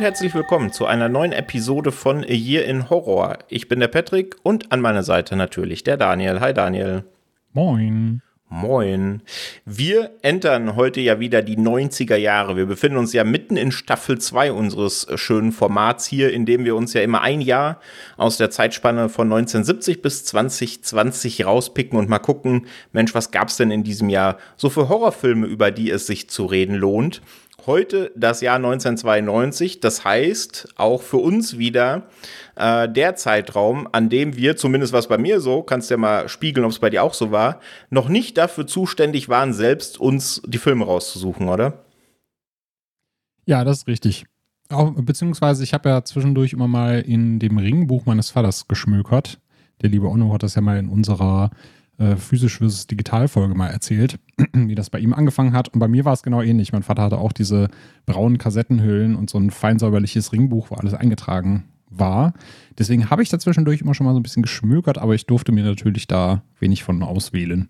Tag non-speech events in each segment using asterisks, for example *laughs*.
Und herzlich willkommen zu einer neuen Episode von A Year in Horror. Ich bin der Patrick und an meiner Seite natürlich der Daniel. Hi Daniel. Moin. Moin. Wir entern heute ja wieder die 90er Jahre. Wir befinden uns ja mitten in Staffel 2 unseres schönen Formats hier, in dem wir uns ja immer ein Jahr aus der Zeitspanne von 1970 bis 2020 rauspicken und mal gucken, Mensch, was gab's denn in diesem Jahr so für Horrorfilme, über die es sich zu reden lohnt? Heute das Jahr 1992. Das heißt, auch für uns wieder äh, der Zeitraum, an dem wir, zumindest was bei mir so, kannst ja mal spiegeln, ob es bei dir auch so war, noch nicht dafür zuständig waren, selbst uns die Filme rauszusuchen, oder? Ja, das ist richtig. Auch, beziehungsweise ich habe ja zwischendurch immer mal in dem Ringbuch meines Vaters geschmökert. Der liebe Onno hat das ja mal in unserer äh, physisch versus digital Folge mal erzählt, *clears throat* wie das bei ihm angefangen hat. Und bei mir war es genau ähnlich. Mein Vater hatte auch diese braunen Kassettenhüllen und so ein feinsäuberliches Ringbuch, wo alles eingetragen war. Deswegen habe ich dazwischendurch immer schon mal so ein bisschen geschmökert, aber ich durfte mir natürlich da wenig von auswählen.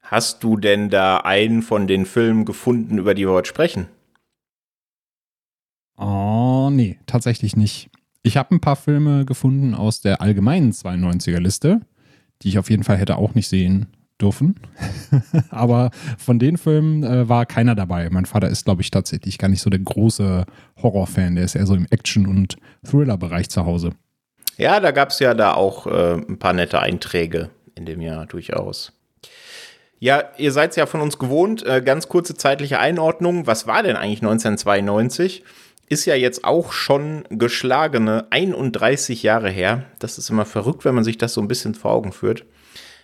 Hast du denn da einen von den Filmen gefunden, über die wir heute sprechen? Oh, nee, tatsächlich nicht. Ich habe ein paar Filme gefunden aus der allgemeinen 92er Liste die ich auf jeden Fall hätte auch nicht sehen dürfen. *laughs* Aber von den Filmen äh, war keiner dabei. Mein Vater ist, glaube ich, tatsächlich gar nicht so der große Horrorfan. Der ist eher so im Action- und Thriller-Bereich zu Hause. Ja, da gab es ja da auch äh, ein paar nette Einträge in dem Jahr durchaus. Ja, ihr seid ja von uns gewohnt. Äh, ganz kurze zeitliche Einordnung. Was war denn eigentlich 1992? Ist ja jetzt auch schon geschlagene 31 Jahre her. Das ist immer verrückt, wenn man sich das so ein bisschen vor Augen führt.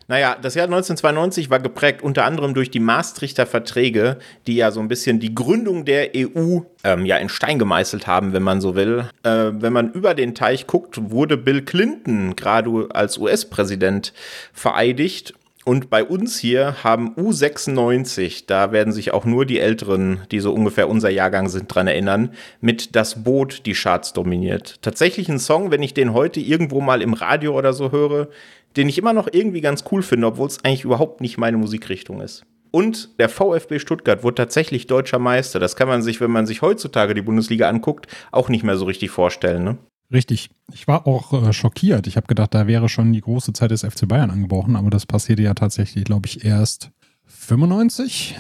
Naja, das Jahr 1992 war geprägt unter anderem durch die Maastrichter Verträge, die ja so ein bisschen die Gründung der EU ähm, ja in Stein gemeißelt haben, wenn man so will. Äh, wenn man über den Teich guckt, wurde Bill Clinton gerade als US-Präsident vereidigt und bei uns hier haben U96, da werden sich auch nur die Älteren, die so ungefähr unser Jahrgang sind, dran erinnern, mit Das Boot die Charts dominiert. Tatsächlich ein Song, wenn ich den heute irgendwo mal im Radio oder so höre, den ich immer noch irgendwie ganz cool finde, obwohl es eigentlich überhaupt nicht meine Musikrichtung ist. Und der VfB Stuttgart wurde tatsächlich deutscher Meister. Das kann man sich, wenn man sich heutzutage die Bundesliga anguckt, auch nicht mehr so richtig vorstellen. Ne? Richtig. Ich war auch äh, schockiert. Ich habe gedacht, da wäre schon die große Zeit des FC Bayern angebrochen, aber das passierte ja tatsächlich, glaube ich, erst 95,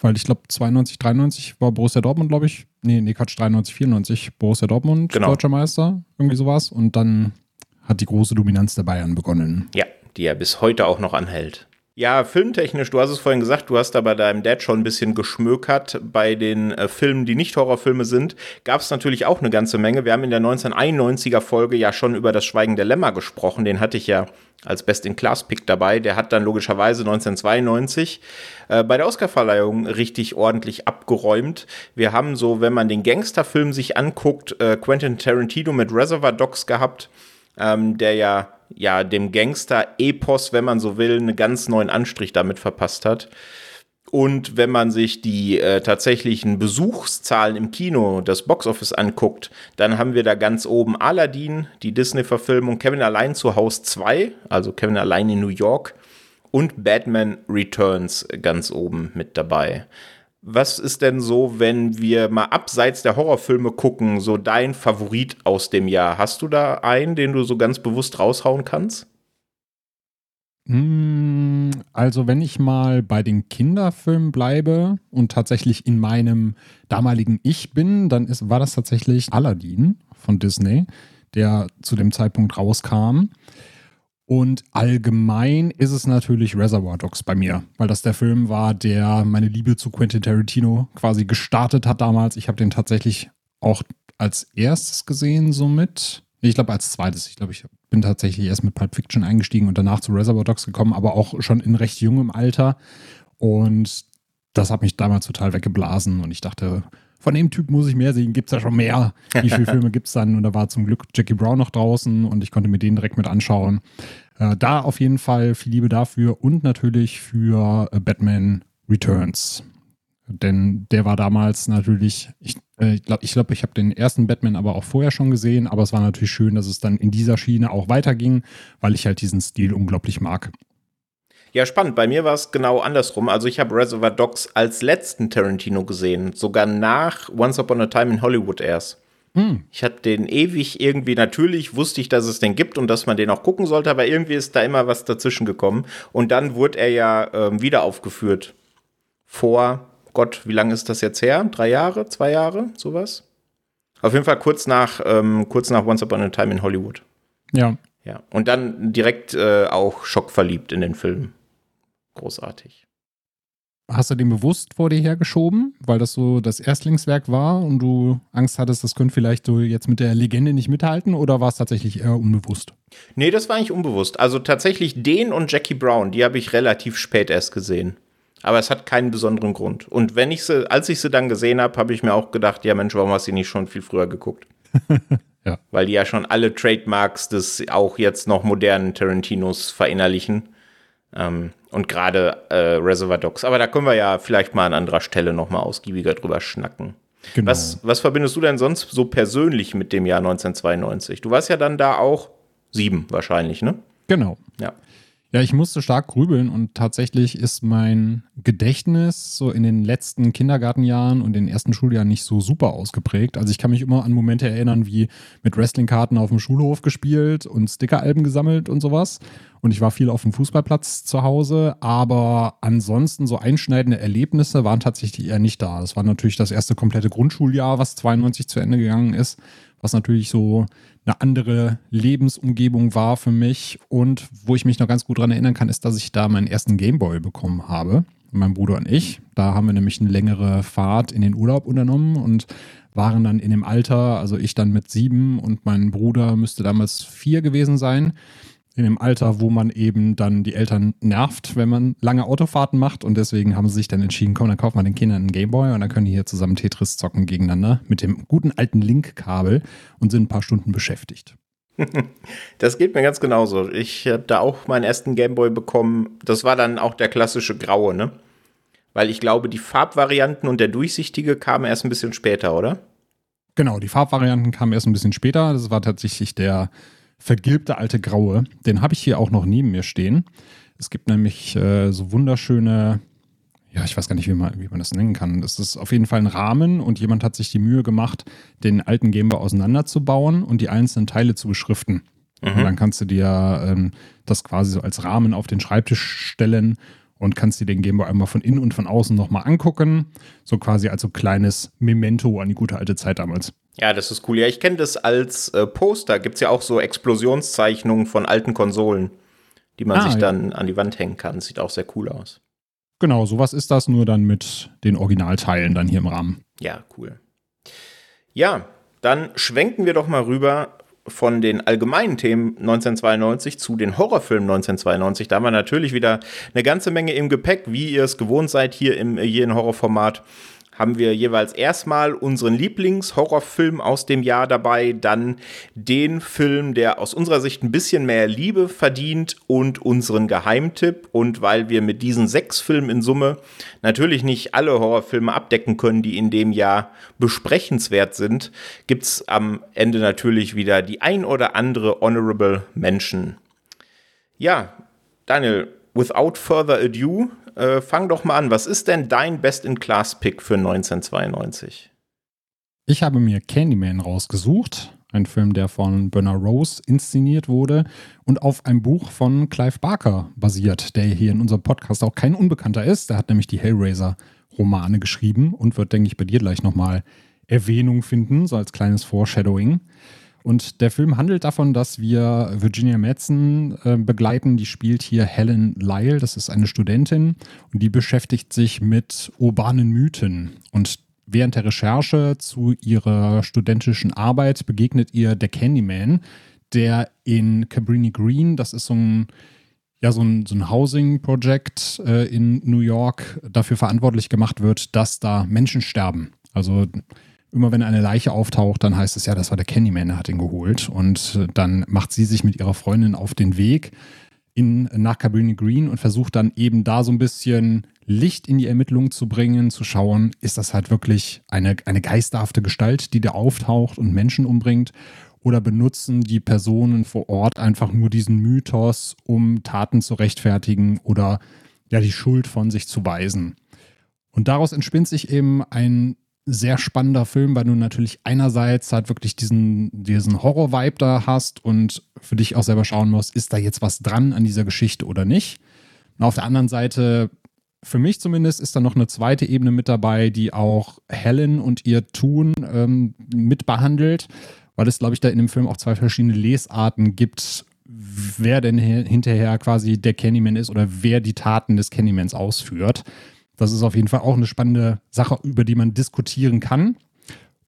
weil ich glaube 92, 93 war Borussia Dortmund, glaube ich. Nee, nee, Quatsch, 93, 94 Borussia Dortmund, genau. deutscher Meister, irgendwie sowas. Und dann hat die große Dominanz der Bayern begonnen. Ja, die ja bis heute auch noch anhält. Ja, filmtechnisch, du hast es vorhin gesagt, du hast da bei deinem Dad schon ein bisschen geschmökert. Bei den äh, Filmen, die nicht Horrorfilme sind, gab es natürlich auch eine ganze Menge. Wir haben in der 1991er Folge ja schon über das Schweigen der Lämmer gesprochen. Den hatte ich ja als Best-in-Class-Pick dabei. Der hat dann logischerweise 1992 äh, bei der Oscarverleihung richtig ordentlich abgeräumt. Wir haben so, wenn man den Gangsterfilm sich anguckt, äh, Quentin Tarantino mit Reservoir Dogs gehabt, ähm, der ja ja, dem Gangster-Epos, wenn man so will, einen ganz neuen Anstrich damit verpasst hat. Und wenn man sich die äh, tatsächlichen Besuchszahlen im Kino, das Boxoffice anguckt, dann haben wir da ganz oben Aladdin, die Disney-Verfilmung, Kevin allein zu Haus 2, also Kevin allein in New York und Batman Returns ganz oben mit dabei. Was ist denn so, wenn wir mal abseits der Horrorfilme gucken, so dein Favorit aus dem Jahr? Hast du da einen, den du so ganz bewusst raushauen kannst? Hm, also wenn ich mal bei den Kinderfilmen bleibe und tatsächlich in meinem damaligen Ich bin, dann ist, war das tatsächlich Aladdin von Disney, der zu dem Zeitpunkt rauskam. Und allgemein ist es natürlich Reservoir Dogs bei mir, weil das der Film war, der meine Liebe zu Quentin Tarantino quasi gestartet hat damals. Ich habe den tatsächlich auch als erstes gesehen, somit. Ich glaube, als zweites. Ich glaube, ich bin tatsächlich erst mit Pulp Fiction eingestiegen und danach zu Reservoir Dogs gekommen, aber auch schon in recht jungem Alter. Und das hat mich damals total weggeblasen und ich dachte, von dem Typ muss ich mehr sehen, gibt es ja schon mehr. Wie viele *laughs* Filme gibt es dann? Und da war zum Glück Jackie Brown noch draußen und ich konnte mir den direkt mit anschauen. Äh, da auf jeden Fall viel Liebe dafür und natürlich für äh, Batman Returns. Denn der war damals natürlich, ich glaube, ich, glaub, ich, glaub, ich habe den ersten Batman aber auch vorher schon gesehen, aber es war natürlich schön, dass es dann in dieser Schiene auch weiterging, weil ich halt diesen Stil unglaublich mag. Ja, spannend. Bei mir war es genau andersrum. Also ich habe Reservoir Dogs als letzten Tarantino gesehen, sogar nach Once Upon a Time in Hollywood erst. Hm. Ich hatte den ewig irgendwie, natürlich wusste ich, dass es den gibt und dass man den auch gucken sollte, aber irgendwie ist da immer was dazwischen gekommen. Und dann wurde er ja ähm, wieder aufgeführt. Vor, Gott, wie lange ist das jetzt her? Drei Jahre, zwei Jahre, sowas? Auf jeden Fall kurz nach, ähm, kurz nach Once Upon a Time in Hollywood. Ja. Ja. Und dann direkt äh, auch schockverliebt in den Film großartig. Hast du den bewusst vor dir hergeschoben, weil das so das Erstlingswerk war und du Angst hattest, das könnte vielleicht so jetzt mit der Legende nicht mithalten oder war es tatsächlich eher unbewusst? Nee, das war eigentlich unbewusst. Also tatsächlich den und Jackie Brown, die habe ich relativ spät erst gesehen. Aber es hat keinen besonderen Grund. Und wenn ich sie, als ich sie dann gesehen habe, habe ich mir auch gedacht, ja Mensch, warum hast du nicht schon viel früher geguckt? *laughs* ja. Weil die ja schon alle Trademarks des auch jetzt noch modernen Tarantinos verinnerlichen. Ähm, und gerade äh, Reservoir Dogs. Aber da können wir ja vielleicht mal an anderer Stelle noch mal ausgiebiger drüber schnacken. Genau. Was, was verbindest du denn sonst so persönlich mit dem Jahr 1992? Du warst ja dann da auch sieben wahrscheinlich, ne? Genau. Ja. Ja, ich musste stark grübeln und tatsächlich ist mein Gedächtnis so in den letzten Kindergartenjahren und den ersten Schuljahren nicht so super ausgeprägt. Also ich kann mich immer an Momente erinnern, wie mit Wrestlingkarten auf dem Schulhof gespielt und Stickeralben gesammelt und sowas. Und ich war viel auf dem Fußballplatz zu Hause, aber ansonsten so einschneidende Erlebnisse waren tatsächlich eher nicht da. Das war natürlich das erste komplette Grundschuljahr, was 92 zu Ende gegangen ist, was natürlich so eine andere Lebensumgebung war für mich. Und wo ich mich noch ganz gut daran erinnern kann, ist, dass ich da meinen ersten Gameboy bekommen habe. Mein Bruder und ich. Da haben wir nämlich eine längere Fahrt in den Urlaub unternommen und waren dann in dem Alter, also ich dann mit sieben und mein Bruder müsste damals vier gewesen sein in dem Alter, wo man eben dann die Eltern nervt, wenn man lange Autofahrten macht. Und deswegen haben sie sich dann entschieden, komm, dann kauft man den Kindern einen Gameboy und dann können die hier zusammen Tetris zocken gegeneinander mit dem guten alten Link-Kabel und sind ein paar Stunden beschäftigt. *laughs* Das geht mir ganz genauso. Ich habe da auch meinen ersten Gameboy bekommen. Das war dann auch der klassische graue, ne? Weil ich glaube, die Farbvarianten und der durchsichtige kamen erst ein bisschen später, oder? Genau, die Farbvarianten kamen erst ein bisschen später. Das war tatsächlich der vergilbte alte Graue. Den habe ich hier auch noch neben mir stehen. Es gibt nämlich äh, so wunderschöne, ja, ich weiß gar nicht, wie man, wie man das nennen kann. Das ist auf jeden Fall ein Rahmen und jemand hat sich die Mühe gemacht, den alten Gameboy auseinanderzubauen und die einzelnen Teile zu beschriften. Mhm. Und dann kannst du dir ähm, das quasi so als Rahmen auf den Schreibtisch stellen und kannst dir den Gameboy einmal von innen und von außen nochmal angucken. So quasi als so kleines Memento an die gute alte Zeit damals. Ja, das ist cool. Ja, ich kenne das als äh, Poster. Gibt es ja auch so Explosionszeichnungen von alten Konsolen, die man ah, sich dann ja. an die Wand hängen kann. Sieht auch sehr cool aus. Genau, sowas ist das, nur dann mit den Originalteilen dann hier im Rahmen. Ja, cool. Ja, dann schwenken wir doch mal rüber von den allgemeinen Themen 1992 zu den Horrorfilmen 1992. Da haben wir natürlich wieder eine ganze Menge im Gepäck, wie ihr es gewohnt seid hier im jeden Horrorformat haben wir jeweils erstmal unseren Lieblingshorrorfilm aus dem Jahr dabei, dann den Film, der aus unserer Sicht ein bisschen mehr Liebe verdient und unseren Geheimtipp. Und weil wir mit diesen sechs Filmen in Summe natürlich nicht alle Horrorfilme abdecken können, die in dem Jahr besprechenswert sind, gibt es am Ende natürlich wieder die ein oder andere Honorable Mention. Ja, Daniel, without further ado, äh, fang doch mal an. Was ist denn dein Best-in-Class-Pick für 1992? Ich habe mir Candyman rausgesucht. Ein Film, der von Bernard Rose inszeniert wurde und auf einem Buch von Clive Barker basiert, der hier in unserem Podcast auch kein Unbekannter ist. Der hat nämlich die Hellraiser-Romane geschrieben und wird, denke ich, bei dir gleich nochmal Erwähnung finden, so als kleines Foreshadowing. Und der Film handelt davon, dass wir Virginia Madsen äh, begleiten. Die spielt hier Helen Lyle. Das ist eine Studentin und die beschäftigt sich mit urbanen Mythen. Und während der Recherche zu ihrer studentischen Arbeit begegnet ihr der Candyman, der in Cabrini Green, das ist so ein ja, so ein, so ein Housing-Project äh, in New York dafür verantwortlich gemacht wird, dass da Menschen sterben. Also immer wenn eine Leiche auftaucht, dann heißt es ja, das war der Candyman, der hat ihn geholt. Und dann macht sie sich mit ihrer Freundin auf den Weg in, nach Cabrini Green und versucht dann eben da so ein bisschen Licht in die Ermittlungen zu bringen, zu schauen, ist das halt wirklich eine, eine geisterhafte Gestalt, die da auftaucht und Menschen umbringt? Oder benutzen die Personen vor Ort einfach nur diesen Mythos, um Taten zu rechtfertigen oder ja die Schuld von sich zu weisen? Und daraus entspinnt sich eben ein sehr spannender Film, weil du natürlich einerseits halt wirklich diesen, diesen Horror-Vibe da hast und für dich auch selber schauen musst, ist da jetzt was dran an dieser Geschichte oder nicht. Und auf der anderen Seite, für mich zumindest, ist da noch eine zweite Ebene mit dabei, die auch Helen und ihr Tun ähm, mitbehandelt, weil es, glaube ich, da in dem Film auch zwei verschiedene Lesarten gibt, wer denn hinterher quasi der Candyman ist oder wer die Taten des Candymans ausführt. Das ist auf jeden Fall auch eine spannende Sache, über die man diskutieren kann.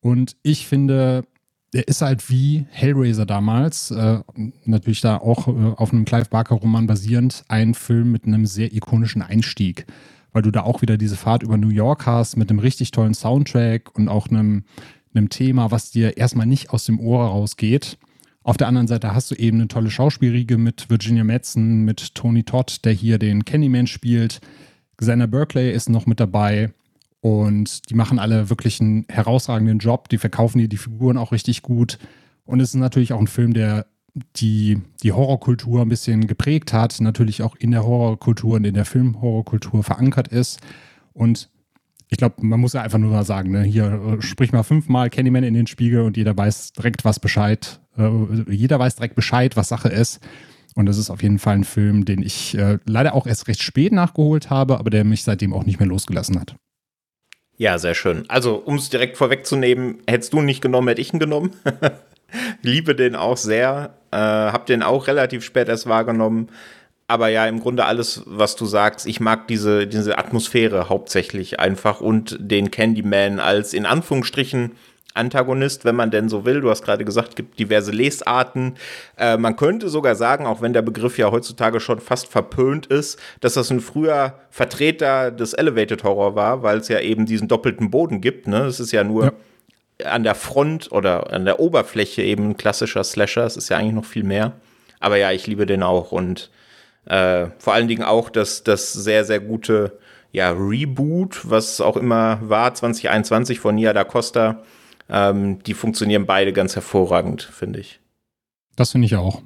Und ich finde, er ist halt wie Hellraiser damals, äh, natürlich da auch äh, auf einem Clive Barker-Roman basierend, ein Film mit einem sehr ikonischen Einstieg, weil du da auch wieder diese Fahrt über New York hast mit einem richtig tollen Soundtrack und auch einem, einem Thema, was dir erstmal nicht aus dem Ohr rausgeht. Auf der anderen Seite hast du eben eine tolle Schauspielriege mit Virginia Madsen, mit Tony Todd, der hier den Candyman spielt. Xander Berkeley ist noch mit dabei und die machen alle wirklich einen herausragenden Job. Die verkaufen dir die Figuren auch richtig gut. Und es ist natürlich auch ein Film, der die, die Horrorkultur ein bisschen geprägt hat, natürlich auch in der Horrorkultur und in der Filmhorrorkultur verankert ist. Und ich glaube, man muss ja einfach nur mal sagen, ne, hier äh, sprich mal fünfmal Candyman in den Spiegel und jeder weiß direkt was Bescheid. Äh, jeder weiß direkt Bescheid, was Sache ist. Und das ist auf jeden Fall ein Film, den ich äh, leider auch erst recht spät nachgeholt habe, aber der mich seitdem auch nicht mehr losgelassen hat. Ja, sehr schön. Also, um es direkt vorwegzunehmen, hättest du ihn nicht genommen, hätte ich ihn genommen. *laughs* Liebe den auch sehr. Äh, hab den auch relativ spät erst wahrgenommen. Aber ja, im Grunde alles, was du sagst, ich mag diese, diese Atmosphäre hauptsächlich einfach und den Candyman als in Anführungsstrichen Antagonist, wenn man denn so will. Du hast gerade gesagt, es gibt diverse Lesarten. Äh, man könnte sogar sagen, auch wenn der Begriff ja heutzutage schon fast verpönt ist, dass das ein früher Vertreter des Elevated Horror war, weil es ja eben diesen doppelten Boden gibt. Ne? Es ist ja nur ja. an der Front oder an der Oberfläche eben ein klassischer Slasher. Es ist ja eigentlich noch viel mehr. Aber ja, ich liebe den auch und äh, vor allen Dingen auch das, das sehr, sehr gute ja, Reboot, was auch immer war, 2021 von Nia da Costa ähm, die funktionieren beide ganz hervorragend, finde ich. Das finde ich auch.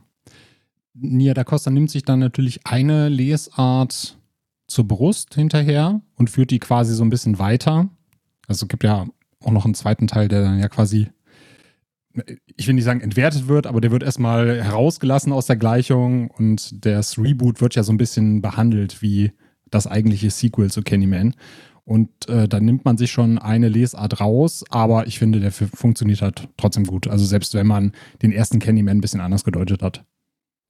Nia da Costa nimmt sich dann natürlich eine Lesart zur Brust hinterher und führt die quasi so ein bisschen weiter. Also es gibt ja auch noch einen zweiten Teil, der dann ja quasi, ich will nicht sagen entwertet wird, aber der wird erstmal herausgelassen aus der Gleichung und das Reboot wird ja so ein bisschen behandelt wie das eigentliche Sequel zu Candyman. Und äh, dann nimmt man sich schon eine Lesart raus, aber ich finde, der funktioniert halt trotzdem gut. Also selbst wenn man den ersten Candyman ein bisschen anders gedeutet hat.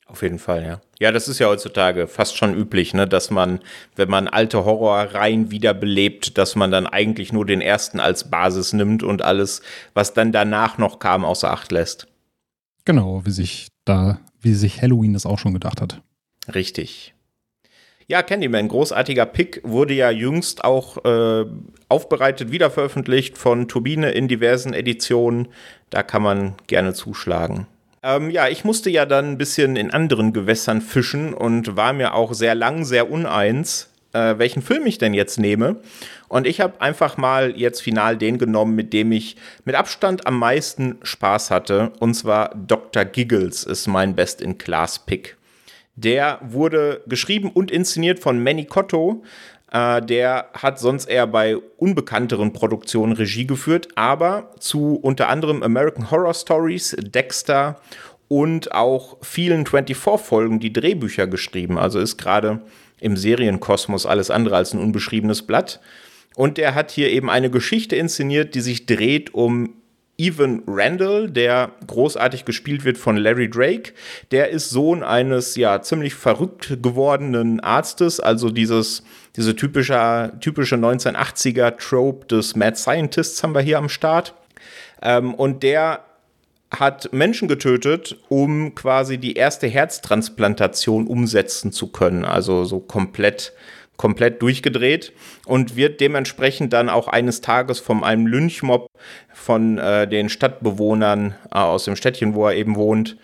Auf jeden Fall, ja. Ja, das ist ja heutzutage fast schon üblich, ne, dass man, wenn man alte Horrorreihen wiederbelebt, dass man dann eigentlich nur den ersten als Basis nimmt und alles, was dann danach noch kam, außer Acht lässt. Genau, wie sich da, wie sich Halloween das auch schon gedacht hat. Richtig. Ja, Candyman, großartiger Pick, wurde ja jüngst auch äh, aufbereitet, wiederveröffentlicht von Turbine in diversen Editionen. Da kann man gerne zuschlagen. Ähm, ja, ich musste ja dann ein bisschen in anderen Gewässern fischen und war mir auch sehr lang, sehr uneins, äh, welchen Film ich denn jetzt nehme. Und ich habe einfach mal jetzt final den genommen, mit dem ich mit Abstand am meisten Spaß hatte. Und zwar Dr. Giggles ist mein Best-in-Class-Pick. Der wurde geschrieben und inszeniert von Manny Cotto. Äh, der hat sonst eher bei unbekannteren Produktionen Regie geführt, aber zu unter anderem American Horror Stories, Dexter und auch vielen 24-Folgen die Drehbücher geschrieben. Also ist gerade im Serienkosmos alles andere als ein unbeschriebenes Blatt. Und der hat hier eben eine Geschichte inszeniert, die sich dreht um Evan Randall, der großartig gespielt wird von Larry Drake. Der ist Sohn eines ja ziemlich verrückt gewordenen Arztes, also dieses diese typische, typische 1980er Trope des Mad Scientists haben wir hier am Start. Ähm, und der hat Menschen getötet, um quasi die erste Herztransplantation umsetzen zu können. Also so komplett komplett durchgedreht und wird dementsprechend dann auch eines Tages von einem Lynchmob von äh, den Stadtbewohnern äh, aus dem Städtchen, wo er eben wohnt,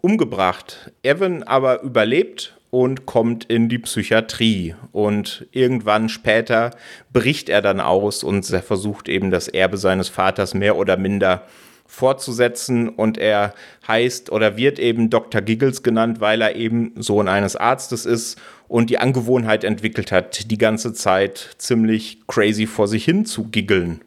umgebracht. Evan aber überlebt und kommt in die Psychiatrie. Und irgendwann später bricht er dann aus und er versucht eben das Erbe seines Vaters mehr oder minder fortzusetzen und er heißt oder wird eben Dr. Giggles genannt, weil er eben Sohn eines Arztes ist und die Angewohnheit entwickelt hat, die ganze Zeit ziemlich crazy vor sich hin zu giggeln.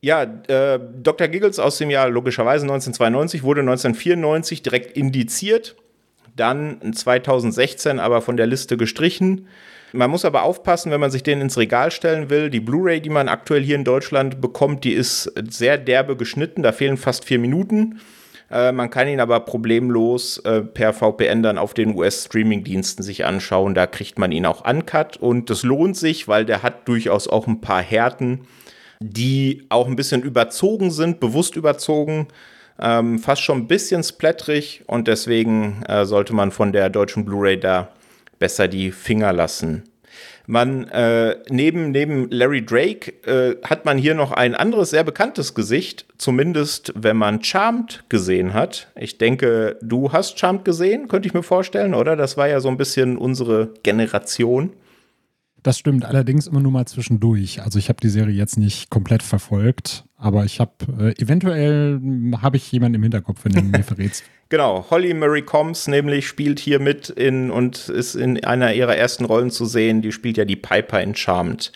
Ja, äh, Dr. Giggles aus dem Jahr logischerweise 1992 wurde 1994 direkt indiziert, dann 2016 aber von der Liste gestrichen. Man muss aber aufpassen, wenn man sich den ins Regal stellen will. Die Blu-ray, die man aktuell hier in Deutschland bekommt, die ist sehr derbe geschnitten. Da fehlen fast vier Minuten. Äh, man kann ihn aber problemlos äh, per VPN dann auf den US-Streaming-Diensten sich anschauen. Da kriegt man ihn auch uncut und das lohnt sich, weil der hat durchaus auch ein paar Härten, die auch ein bisschen überzogen sind, bewusst überzogen. Ähm, fast schon ein bisschen splatterig und deswegen äh, sollte man von der deutschen Blu-ray da besser die Finger lassen. Man, äh, neben, neben Larry Drake äh, hat man hier noch ein anderes sehr bekanntes Gesicht, zumindest wenn man Charmed gesehen hat. Ich denke, du hast Charmed gesehen, könnte ich mir vorstellen, oder? Das war ja so ein bisschen unsere Generation. Das stimmt, allerdings immer nur mal zwischendurch. Also ich habe die Serie jetzt nicht komplett verfolgt, aber ich habe äh, eventuell habe ich jemanden im Hinterkopf, wenn du mir *laughs* verrätst. Genau, Holly Murray Combs nämlich spielt hier mit in und ist in einer ihrer ersten Rollen zu sehen. Die spielt ja die Piper in Charmed.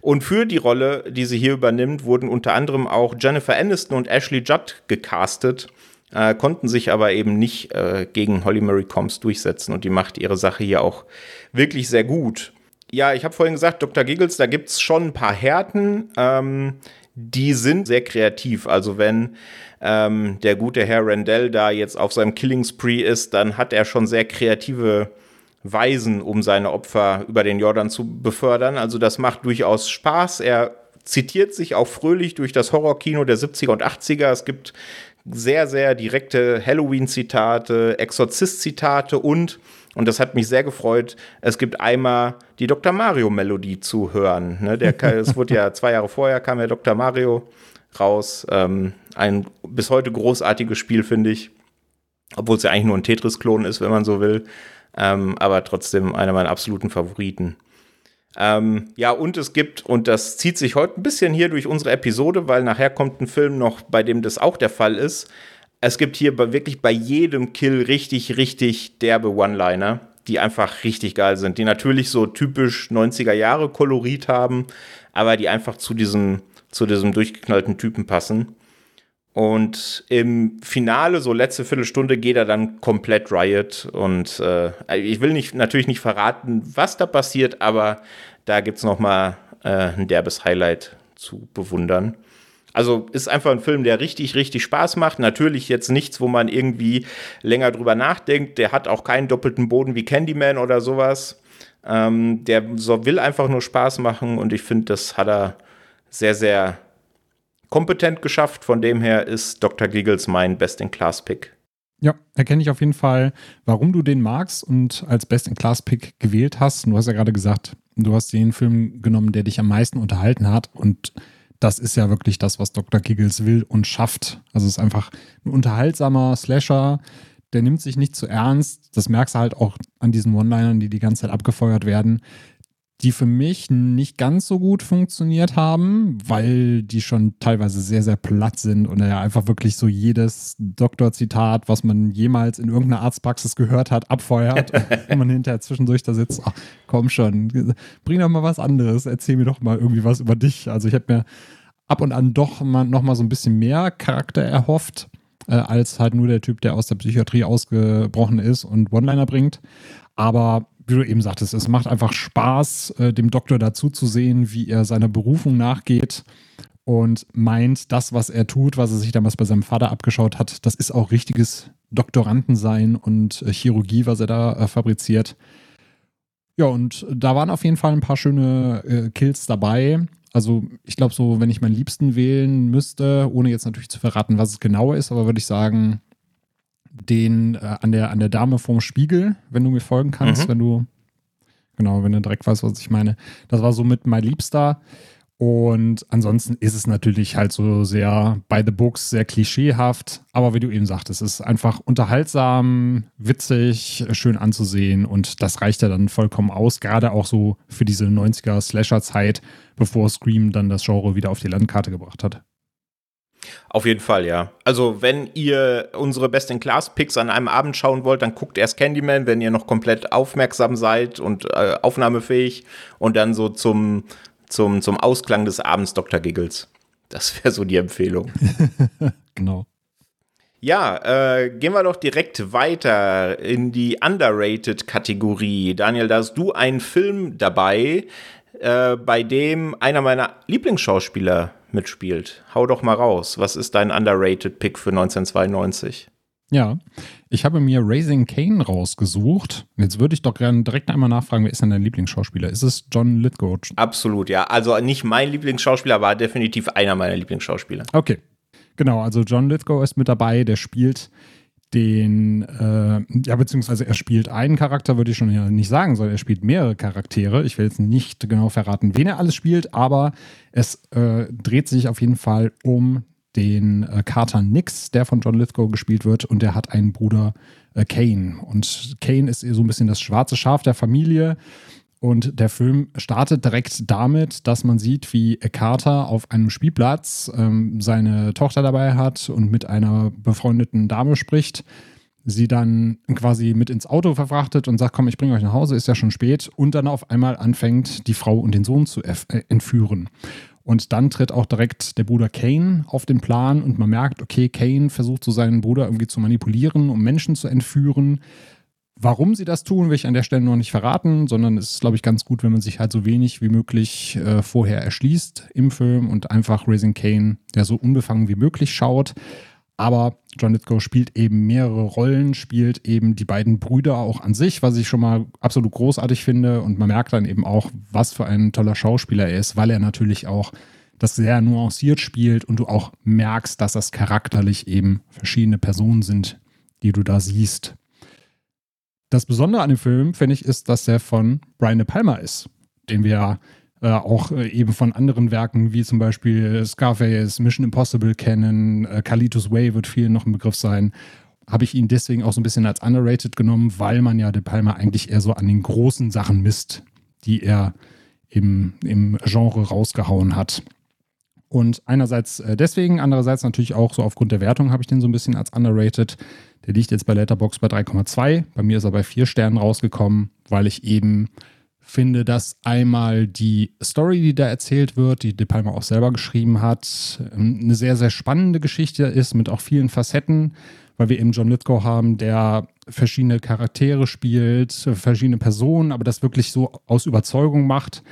Und für die Rolle, die sie hier übernimmt, wurden unter anderem auch Jennifer Aniston und Ashley Judd gecastet, äh, konnten sich aber eben nicht äh, gegen Holly Murray Combs durchsetzen. Und die macht ihre Sache hier auch wirklich sehr gut. Ja, ich habe vorhin gesagt, Dr. Giggles, da gibt es schon ein paar Härten. Ähm, die sind sehr kreativ. Also wenn ähm, der gute Herr Randell da jetzt auf seinem Killing Spree ist, dann hat er schon sehr kreative Weisen, um seine Opfer über den Jordan zu befördern. Also das macht durchaus Spaß. Er zitiert sich auch fröhlich durch das Horrorkino der 70er und 80er. Es gibt sehr, sehr direkte Halloween-Zitate, Exorzist-Zitate und und das hat mich sehr gefreut. Es gibt einmal die Dr. Mario-Melodie zu hören. Ne? Der, *laughs* es wurde ja zwei Jahre vorher kam ja Dr. Mario raus. Ähm, ein bis heute großartiges Spiel, finde ich. Obwohl es ja eigentlich nur ein Tetris-Klon ist, wenn man so will. Ähm, aber trotzdem einer meiner absoluten Favoriten. Ähm, ja, und es gibt, und das zieht sich heute ein bisschen hier durch unsere Episode, weil nachher kommt ein Film noch, bei dem das auch der Fall ist es gibt hier wirklich bei jedem Kill richtig, richtig derbe One-Liner, die einfach richtig geil sind, die natürlich so typisch 90er Jahre Kolorit haben, aber die einfach zu diesem, zu diesem durchgeknallten Typen passen. Und im Finale, so letzte Viertelstunde, geht er dann komplett Riot. Und äh, ich will nicht, natürlich nicht verraten, was da passiert, aber da gibt es noch mal äh, ein derbes Highlight zu bewundern. Also ist einfach ein Film, der richtig, richtig Spaß macht. Natürlich jetzt nichts, wo man irgendwie länger drüber nachdenkt. Der hat auch keinen doppelten Boden wie Candyman oder sowas. Ähm, der so, will einfach nur Spaß machen und ich finde, das hat er sehr, sehr kompetent geschafft. Von dem her ist Dr. Giggles mein Best-in-Class-Pick. Ja, erkenne ich auf jeden Fall, warum du den magst und als Best-in-Class-Pick gewählt hast. Du hast ja gerade gesagt, du hast den Film genommen, der dich am meisten unterhalten hat und das ist ja wirklich das, was Dr. Giggles will und schafft. Also es ist einfach ein unterhaltsamer Slasher, der nimmt sich nicht zu ernst. Das merkst du halt auch an diesen One-Linern, die die ganze Zeit abgefeuert werden die für mich nicht ganz so gut funktioniert haben, weil die schon teilweise sehr, sehr platt sind und er einfach wirklich so jedes Doktorzitat, was man jemals in irgendeiner Arztpraxis gehört hat, abfeuert *laughs* und man hinterher zwischendurch da sitzt, ach, komm schon, bring doch mal was anderes, erzähl mir doch mal irgendwie was über dich. Also ich habe mir ab und an doch mal, noch mal so ein bisschen mehr Charakter erhofft, äh, als halt nur der Typ, der aus der Psychiatrie ausgebrochen ist und One-Liner bringt. Aber wie du eben sagtest, es macht einfach Spaß, äh, dem Doktor dazu zu sehen, wie er seiner Berufung nachgeht und meint, das, was er tut, was er sich damals bei seinem Vater abgeschaut hat, das ist auch richtiges Doktorandensein und äh, Chirurgie, was er da äh, fabriziert. Ja, und da waren auf jeden Fall ein paar schöne äh, Kills dabei. Also ich glaube so, wenn ich meinen Liebsten wählen müsste, ohne jetzt natürlich zu verraten, was es genau ist, aber würde ich sagen, den äh, an, der, an der Dame vorm Spiegel, wenn du mir folgen kannst, mhm. wenn du Genau, wenn du direkt weißt, was ich meine. Das war so mit mein Liebster. Und ansonsten ist es natürlich halt so sehr by the books, sehr klischeehaft. Aber wie du eben sagtest, es ist einfach unterhaltsam, witzig, schön anzusehen. Und das reicht ja dann vollkommen aus. Gerade auch so für diese 90er Slasher-Zeit, bevor Scream dann das Genre wieder auf die Landkarte gebracht hat. Auf jeden Fall, ja. Also, wenn ihr unsere Best-in-Class-Picks an einem Abend schauen wollt, dann guckt erst Candyman, wenn ihr noch komplett aufmerksam seid und äh, aufnahmefähig. Und dann so zum, zum, zum Ausklang des Abends Dr. Giggles. Das wäre so die Empfehlung. *laughs* genau. Ja, äh, gehen wir doch direkt weiter in die Underrated-Kategorie. Daniel, da hast du einen Film dabei, äh, bei dem einer meiner Lieblingsschauspieler mitspielt. Hau doch mal raus. Was ist dein Underrated-Pick für 1992? Ja, ich habe mir Raising Kane rausgesucht. Jetzt würde ich doch gerne direkt einmal nachfragen, wer ist denn dein Lieblingsschauspieler? Ist es John Lithgow? Absolut, ja. Also nicht mein Lieblingsschauspieler, aber definitiv einer meiner Lieblingsschauspieler. Okay. Genau, also John Lithgow ist mit dabei, der spielt den, äh, ja, beziehungsweise er spielt einen Charakter, würde ich schon ja nicht sagen, sondern er spielt mehrere Charaktere. Ich will jetzt nicht genau verraten, wen er alles spielt, aber es äh, dreht sich auf jeden Fall um den äh, Carter Nix, der von John Lithgow gespielt wird, und der hat einen Bruder äh, Kane. Und Kane ist so ein bisschen das schwarze Schaf der Familie. Und der Film startet direkt damit, dass man sieht, wie Carter auf einem Spielplatz ähm, seine Tochter dabei hat und mit einer befreundeten Dame spricht. Sie dann quasi mit ins Auto verfrachtet und sagt, komm, ich bringe euch nach Hause, ist ja schon spät. Und dann auf einmal anfängt, die Frau und den Sohn zu äh, entführen. Und dann tritt auch direkt der Bruder Kane auf den Plan und man merkt, okay, Kane versucht so seinen Bruder irgendwie zu manipulieren, um Menschen zu entführen. Warum sie das tun, will ich an der Stelle noch nicht verraten, sondern es ist, glaube ich, ganz gut, wenn man sich halt so wenig wie möglich äh, vorher erschließt im Film und einfach Raising Kane, der so unbefangen wie möglich schaut. Aber John Lithgow spielt eben mehrere Rollen, spielt eben die beiden Brüder auch an sich, was ich schon mal absolut großartig finde. Und man merkt dann eben auch, was für ein toller Schauspieler er ist, weil er natürlich auch das sehr nuanciert spielt und du auch merkst, dass das charakterlich eben verschiedene Personen sind, die du da siehst. Das Besondere an dem Film, finde ich, ist, dass er von Brian De Palma ist, den wir äh, auch äh, eben von anderen Werken wie zum Beispiel Scarface, Mission Impossible kennen, äh, Carlitos Way wird vielen noch ein Begriff sein. Habe ich ihn deswegen auch so ein bisschen als underrated genommen, weil man ja De Palma eigentlich eher so an den großen Sachen misst, die er im, im Genre rausgehauen hat. Und einerseits äh, deswegen, andererseits natürlich auch so aufgrund der Wertung habe ich den so ein bisschen als underrated. Der liegt jetzt bei Letterbox bei 3,2. Bei mir ist er bei 4 Sternen rausgekommen, weil ich eben finde, dass einmal die Story, die da erzählt wird, die De Palma auch selber geschrieben hat, eine sehr, sehr spannende Geschichte ist mit auch vielen Facetten, weil wir eben John Lithgow haben, der verschiedene Charaktere spielt, verschiedene Personen, aber das wirklich so aus Überzeugung macht.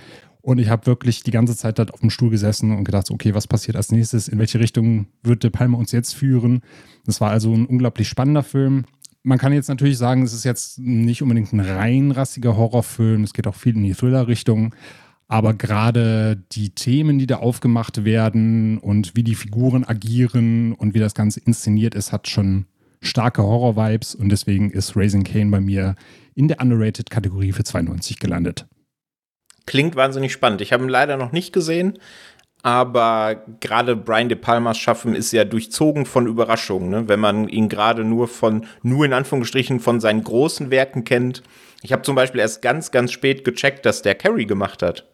Und ich habe wirklich die ganze Zeit dort auf dem Stuhl gesessen und gedacht, okay, was passiert als nächstes? In welche Richtung wird De Palma uns jetzt führen? Das war also ein unglaublich spannender Film man kann jetzt natürlich sagen, es ist jetzt nicht unbedingt ein rein rassiger Horrorfilm. Es geht auch viel in die Thriller-Richtung. Aber gerade die Themen, die da aufgemacht werden und wie die Figuren agieren und wie das Ganze inszeniert ist, hat schon starke Horror-Vibes. Und deswegen ist Raising Kane bei mir in der Underrated-Kategorie für 92 gelandet. Klingt wahnsinnig spannend. Ich habe ihn leider noch nicht gesehen aber gerade Brian De Palmas Schaffen ist ja durchzogen von Überraschungen, ne? wenn man ihn gerade nur von, nur in Anführungsstrichen von seinen großen Werken kennt. Ich habe zum Beispiel erst ganz, ganz spät gecheckt, dass der Carrie gemacht hat.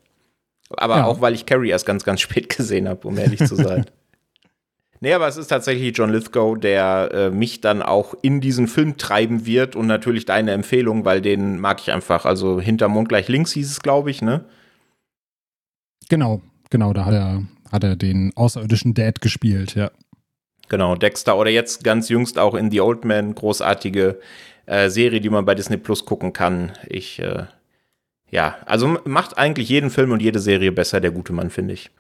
Aber ja. auch, weil ich Carrie erst ganz, ganz spät *laughs* gesehen habe, um ehrlich zu sein. Nee, aber es ist tatsächlich John Lithgow, der äh, mich dann auch in diesen Film treiben wird und natürlich deine Empfehlung, weil den mag ich einfach. Also hinter Mond gleich links hieß es, glaube ich, ne? Genau, Genau, da hat er, hat er den außerirdischen Dad gespielt, ja. Genau, Dexter oder jetzt ganz jüngst auch in The Old Man, großartige äh, Serie, die man bei Disney Plus gucken kann. Ich, äh, ja, also macht eigentlich jeden Film und jede Serie besser, der gute Mann, finde ich.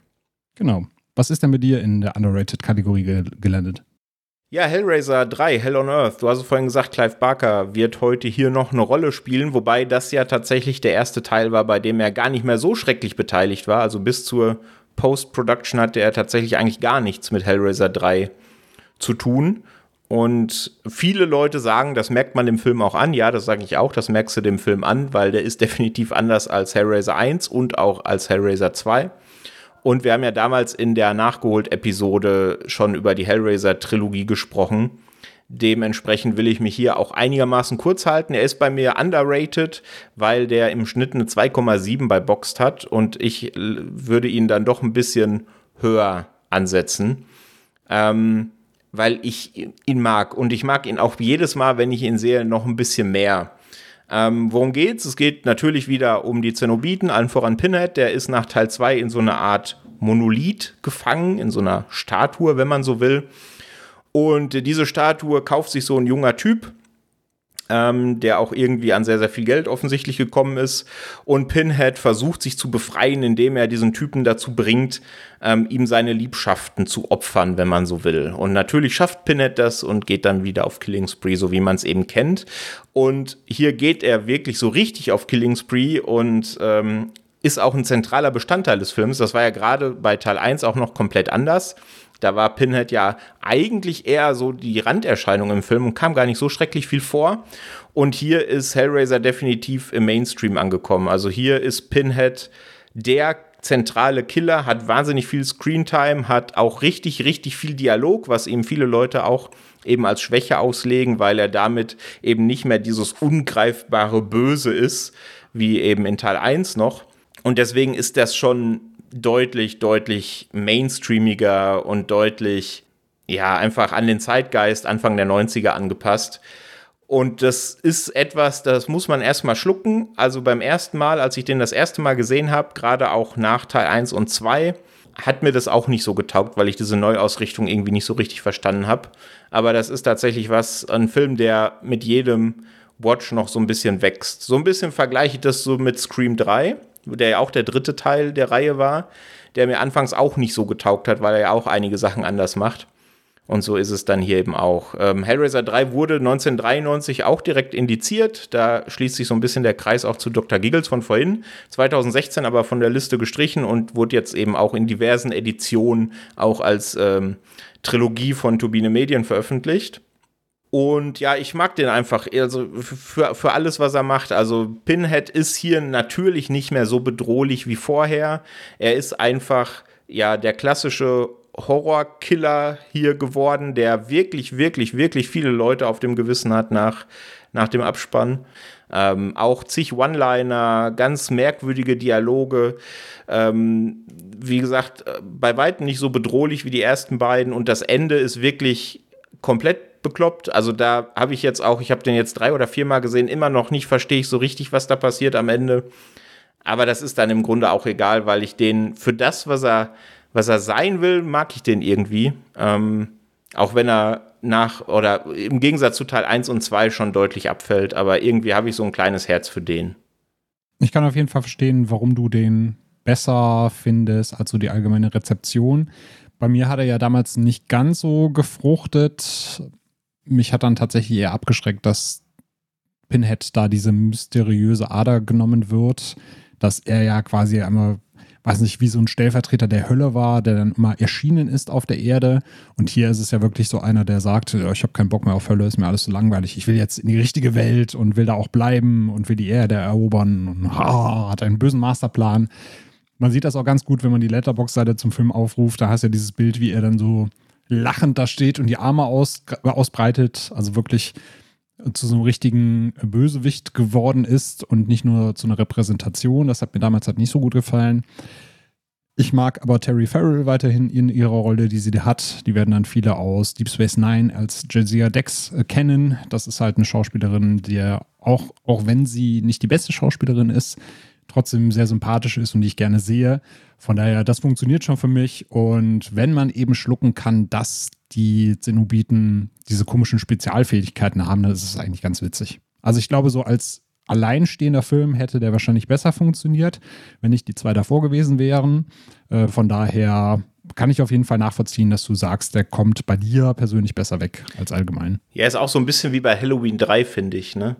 Genau. Was ist denn mit dir in der Underrated-Kategorie ge gelandet? Ja, Hellraiser 3, Hell on Earth. Du hast vorhin gesagt, Clive Barker wird heute hier noch eine Rolle spielen, wobei das ja tatsächlich der erste Teil war, bei dem er gar nicht mehr so schrecklich beteiligt war. Also bis zur Post-Production hatte er tatsächlich eigentlich gar nichts mit Hellraiser 3 zu tun. Und viele Leute sagen, das merkt man dem Film auch an. Ja, das sage ich auch, das merkst du dem Film an, weil der ist definitiv anders als Hellraiser 1 und auch als Hellraiser 2. Und wir haben ja damals in der Nachgeholt-Episode schon über die Hellraiser-Trilogie gesprochen. Dementsprechend will ich mich hier auch einigermaßen kurz halten. Er ist bei mir underrated, weil der im Schnitt eine 2,7 bei Boxed hat und ich würde ihn dann doch ein bisschen höher ansetzen, ähm, weil ich ihn mag und ich mag ihn auch jedes Mal, wenn ich ihn sehe, noch ein bisschen mehr. Ähm, worum geht's? Es geht natürlich wieder um die Zenobiten, allen voran Pinhead. Der ist nach Teil 2 in so einer Art Monolith gefangen, in so einer Statue, wenn man so will. Und diese Statue kauft sich so ein junger Typ, ähm, der auch irgendwie an sehr, sehr viel Geld offensichtlich gekommen ist. Und Pinhead versucht sich zu befreien, indem er diesen Typen dazu bringt, ähm, ihm seine Liebschaften zu opfern, wenn man so will. Und natürlich schafft Pinhead das und geht dann wieder auf Killing Spree, so wie man es eben kennt. Und hier geht er wirklich so richtig auf Killing Spree und ähm, ist auch ein zentraler Bestandteil des Films. Das war ja gerade bei Teil 1 auch noch komplett anders. Da war Pinhead ja eigentlich eher so die Randerscheinung im Film und kam gar nicht so schrecklich viel vor. Und hier ist Hellraiser definitiv im Mainstream angekommen. Also hier ist Pinhead der zentrale Killer, hat wahnsinnig viel Screentime, hat auch richtig, richtig viel Dialog, was eben viele Leute auch eben als Schwäche auslegen, weil er damit eben nicht mehr dieses ungreifbare Böse ist, wie eben in Teil 1 noch. Und deswegen ist das schon deutlich, deutlich mainstreamiger und deutlich, ja, einfach an den Zeitgeist Anfang der 90er angepasst. Und das ist etwas, das muss man erstmal schlucken. Also beim ersten Mal, als ich den das erste Mal gesehen habe, gerade auch nach Teil 1 und 2, hat mir das auch nicht so getaugt, weil ich diese Neuausrichtung irgendwie nicht so richtig verstanden habe. Aber das ist tatsächlich was, ein Film, der mit jedem Watch noch so ein bisschen wächst. So ein bisschen vergleiche ich das so mit Scream 3 der ja auch der dritte Teil der Reihe war, der mir anfangs auch nicht so getaugt hat, weil er ja auch einige Sachen anders macht. Und so ist es dann hier eben auch. Ähm, Hellraiser 3 wurde 1993 auch direkt indiziert. Da schließt sich so ein bisschen der Kreis auch zu Dr. Giggles von vorhin. 2016 aber von der Liste gestrichen und wurde jetzt eben auch in diversen Editionen auch als ähm, Trilogie von Turbine Medien veröffentlicht. Und ja, ich mag den einfach, also für, für alles, was er macht. Also Pinhead ist hier natürlich nicht mehr so bedrohlich wie vorher. Er ist einfach, ja, der klassische Horrorkiller hier geworden, der wirklich, wirklich, wirklich viele Leute auf dem Gewissen hat nach, nach dem Abspann. Ähm, auch zig One-Liner, ganz merkwürdige Dialoge. Ähm, wie gesagt, bei weitem nicht so bedrohlich wie die ersten beiden. Und das Ende ist wirklich komplett bekloppt. Also da habe ich jetzt auch, ich habe den jetzt drei oder viermal gesehen, immer noch nicht verstehe ich so richtig, was da passiert am Ende. Aber das ist dann im Grunde auch egal, weil ich den für das, was er, was er sein will, mag ich den irgendwie. Ähm, auch wenn er nach oder im Gegensatz zu Teil 1 und 2 schon deutlich abfällt, aber irgendwie habe ich so ein kleines Herz für den. Ich kann auf jeden Fall verstehen, warum du den besser findest als so die allgemeine Rezeption. Bei mir hat er ja damals nicht ganz so gefruchtet mich hat dann tatsächlich eher abgeschreckt, dass Pinhead da diese mysteriöse Ader genommen wird, dass er ja quasi einmal, weiß nicht, wie so ein Stellvertreter der Hölle war, der dann immer erschienen ist auf der Erde. Und hier ist es ja wirklich so einer, der sagt, ich habe keinen Bock mehr auf Hölle, ist mir alles so langweilig. Ich will jetzt in die richtige Welt und will da auch bleiben und will die Erde erobern und ha, hat einen bösen Masterplan. Man sieht das auch ganz gut, wenn man die Letterbox-Seite zum Film aufruft. Da hast du ja dieses Bild, wie er dann so lachend da steht und die Arme aus, ausbreitet, also wirklich zu so einem richtigen Bösewicht geworden ist und nicht nur zu einer Repräsentation. Das hat mir damals halt nicht so gut gefallen. Ich mag aber Terry Farrell weiterhin in ihrer Rolle, die sie hat. Die werden dann viele aus Deep Space Nine als Jazia Dex äh, kennen. Das ist halt eine Schauspielerin, die auch, auch wenn sie nicht die beste Schauspielerin ist, trotzdem sehr sympathisch ist und die ich gerne sehe. Von daher, das funktioniert schon für mich. Und wenn man eben schlucken kann, dass die Zenobiten diese komischen Spezialfähigkeiten haben, dann ist es eigentlich ganz witzig. Also ich glaube, so als alleinstehender Film hätte der wahrscheinlich besser funktioniert, wenn nicht die zwei davor gewesen wären. Äh, von daher kann ich auf jeden Fall nachvollziehen, dass du sagst, der kommt bei dir persönlich besser weg als allgemein. Ja, ist auch so ein bisschen wie bei Halloween 3, finde ich, ne?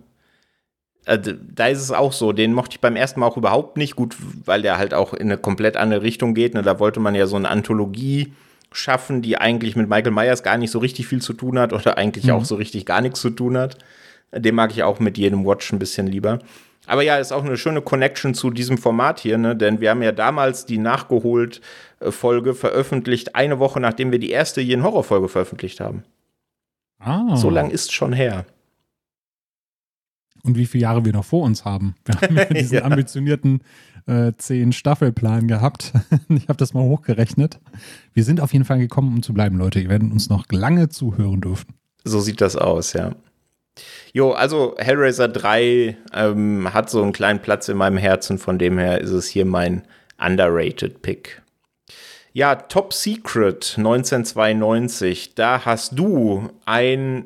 Äh, da ist es auch so. Den mochte ich beim ersten Mal auch überhaupt nicht gut, weil der halt auch in eine komplett andere Richtung geht. Ne? Da wollte man ja so eine Anthologie schaffen, die eigentlich mit Michael Myers gar nicht so richtig viel zu tun hat oder eigentlich mhm. auch so richtig gar nichts zu tun hat. Den mag ich auch mit jedem Watch ein bisschen lieber. Aber ja, ist auch eine schöne Connection zu diesem Format hier, ne? denn wir haben ja damals die nachgeholt Folge veröffentlicht, eine Woche nachdem wir die erste Jeden Horror Folge veröffentlicht haben. Ah. So lang ist schon her. Und wie viele Jahre wir noch vor uns haben. Wir haben ja *laughs* diesen ja. ambitionierten äh, zehn Staffelplan gehabt. *laughs* ich habe das mal hochgerechnet. Wir sind auf jeden Fall gekommen, um zu bleiben, Leute. Ihr werdet uns noch lange zuhören dürfen. So sieht das aus, ja. Jo, also Hellraiser 3 ähm, hat so einen kleinen Platz in meinem Herzen, von dem her ist es hier mein underrated Pick. Ja, Top Secret 1992, da hast du ein,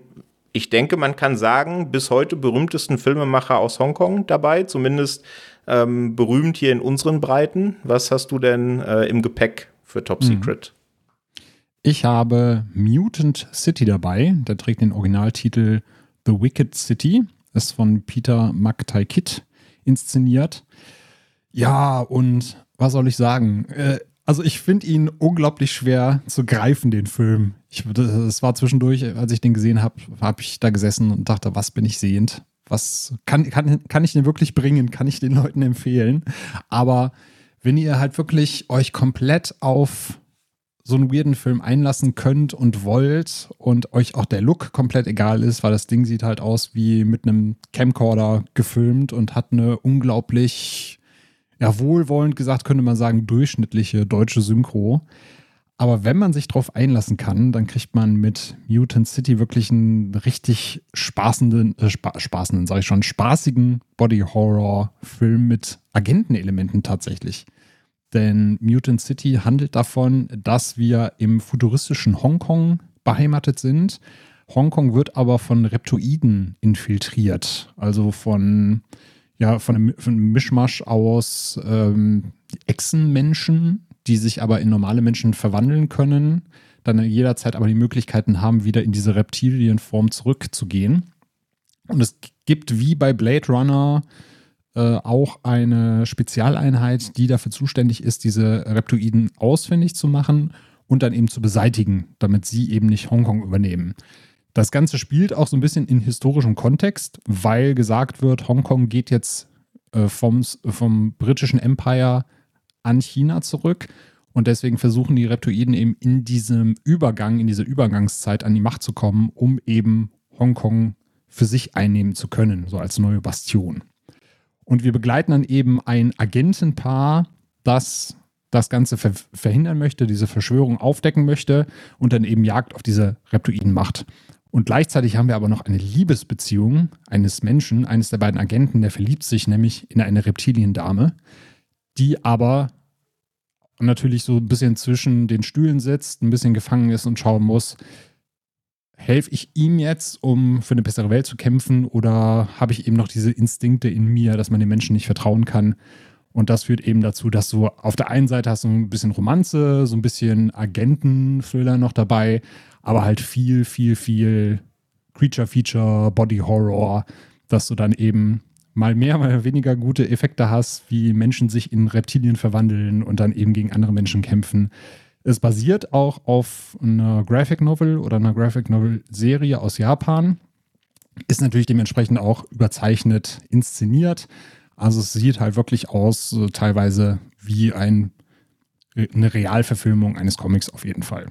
ich denke, man kann sagen, bis heute berühmtesten Filmemacher aus Hongkong dabei, zumindest ähm, berühmt hier in unseren Breiten. Was hast du denn äh, im Gepäck für Top mhm. Secret? Ich habe Mutant City dabei. Der trägt den Originaltitel The Wicked City. Ist von Peter McTy Kitt inszeniert. Ja, und was soll ich sagen? Äh, also ich finde ihn unglaublich schwer zu greifen, den Film. Es war zwischendurch, als ich den gesehen habe, habe ich da gesessen und dachte, was bin ich sehend? Was kann, kann, kann ich den wirklich bringen? Kann ich den Leuten empfehlen? Aber wenn ihr halt wirklich euch komplett auf so einen weirden Film einlassen könnt und wollt und euch auch der Look komplett egal ist, weil das Ding sieht halt aus wie mit einem Camcorder gefilmt und hat eine unglaublich, ja, wohlwollend gesagt, könnte man sagen, durchschnittliche deutsche Synchro. Aber wenn man sich drauf einlassen kann, dann kriegt man mit Mutant City wirklich einen richtig spaßenden, äh, spa spaßenden, sag ich schon, spaßigen Body-Horror-Film mit Agentenelementen tatsächlich. Denn Mutant City handelt davon, dass wir im futuristischen Hongkong beheimatet sind. Hongkong wird aber von Reptoiden infiltriert, also von, ja, von einem, von einem Mischmasch aus ähm, Echsenmenschen, die sich aber in normale Menschen verwandeln können, dann jederzeit aber die Möglichkeiten haben, wieder in diese Reptilienform zurückzugehen. Und es gibt wie bei Blade Runner äh, auch eine Spezialeinheit, die dafür zuständig ist, diese Reptoiden ausfindig zu machen und dann eben zu beseitigen, damit sie eben nicht Hongkong übernehmen. Das Ganze spielt auch so ein bisschen in historischem Kontext, weil gesagt wird, Hongkong geht jetzt äh, vom, vom britischen Empire an China zurück. Und deswegen versuchen die Reptoiden eben in diesem Übergang, in dieser Übergangszeit an die Macht zu kommen, um eben Hongkong für sich einnehmen zu können, so als neue Bastion. Und wir begleiten dann eben ein Agentenpaar, das das Ganze ver verhindern möchte, diese Verschwörung aufdecken möchte und dann eben Jagd auf diese Reptoiden macht. Und gleichzeitig haben wir aber noch eine Liebesbeziehung eines Menschen, eines der beiden Agenten, der verliebt sich nämlich in eine Reptiliendame die aber natürlich so ein bisschen zwischen den Stühlen sitzt, ein bisschen gefangen ist und schauen muss, helfe ich ihm jetzt, um für eine bessere Welt zu kämpfen oder habe ich eben noch diese Instinkte in mir, dass man den Menschen nicht vertrauen kann? Und das führt eben dazu, dass du auf der einen Seite hast du ein bisschen Romanze, so ein bisschen Agenten-Thriller noch dabei, aber halt viel, viel, viel Creature-Feature, Body-Horror, dass du dann eben mal mehr, mal weniger gute Effekte hast, wie Menschen sich in Reptilien verwandeln und dann eben gegen andere Menschen kämpfen. Es basiert auch auf einer Graphic Novel oder einer Graphic Novel Serie aus Japan. Ist natürlich dementsprechend auch überzeichnet inszeniert. Also es sieht halt wirklich aus, teilweise wie ein, eine Realverfilmung eines Comics auf jeden Fall.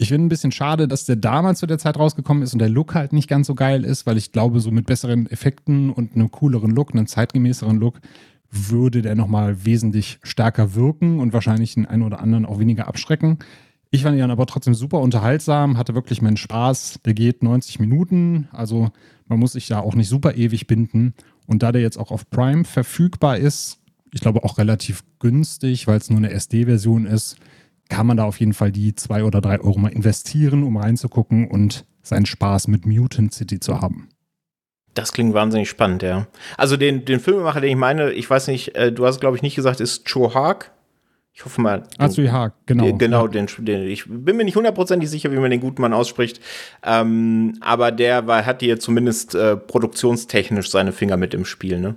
Ich finde ein bisschen schade, dass der damals zu der Zeit rausgekommen ist und der Look halt nicht ganz so geil ist, weil ich glaube, so mit besseren Effekten und einem cooleren Look, einem zeitgemäßeren Look, würde der nochmal wesentlich stärker wirken und wahrscheinlich den einen oder anderen auch weniger abschrecken. Ich fand ihn aber trotzdem super unterhaltsam, hatte wirklich meinen Spaß. Der geht 90 Minuten, also man muss sich da auch nicht super ewig binden. Und da der jetzt auch auf Prime verfügbar ist, ich glaube auch relativ günstig, weil es nur eine SD-Version ist, kann man da auf jeden Fall die zwei oder drei Euro mal investieren, um reinzugucken und seinen Spaß mit Mutant City zu haben. Das klingt wahnsinnig spannend, ja. Also den, den Filmemacher, den ich meine, ich weiß nicht, äh, du hast glaube ich nicht gesagt, ist Cho Haag. Ich hoffe mal. Cho Haag, genau. Den, genau, ja. den, den, ich bin mir nicht hundertprozentig sicher, wie man den guten Mann ausspricht. Ähm, aber der war, hat hier zumindest äh, produktionstechnisch seine Finger mit im Spiel, ne?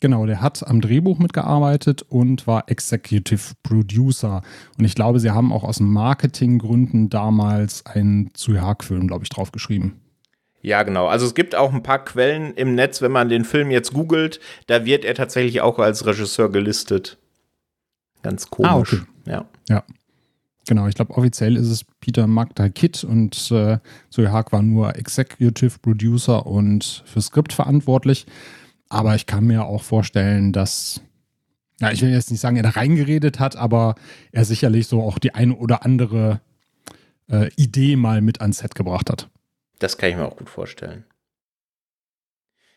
Genau, der hat am Drehbuch mitgearbeitet und war Executive Producer. Und ich glaube, sie haben auch aus Marketinggründen damals einen Zuyag-Film, glaube ich, draufgeschrieben. Ja, genau. Also es gibt auch ein paar Quellen im Netz, wenn man den Film jetzt googelt, da wird er tatsächlich auch als Regisseur gelistet. Ganz komisch. Ah, okay. Ja. Ja. Genau, ich glaube, offiziell ist es Peter Magda Kitt und äh, Zoe Haag war nur Executive Producer und für Skript verantwortlich. Aber ich kann mir auch vorstellen, dass, ja, ich will jetzt nicht sagen, er da reingeredet hat, aber er sicherlich so auch die eine oder andere äh, Idee mal mit ans Set gebracht hat. Das kann ich mir auch gut vorstellen.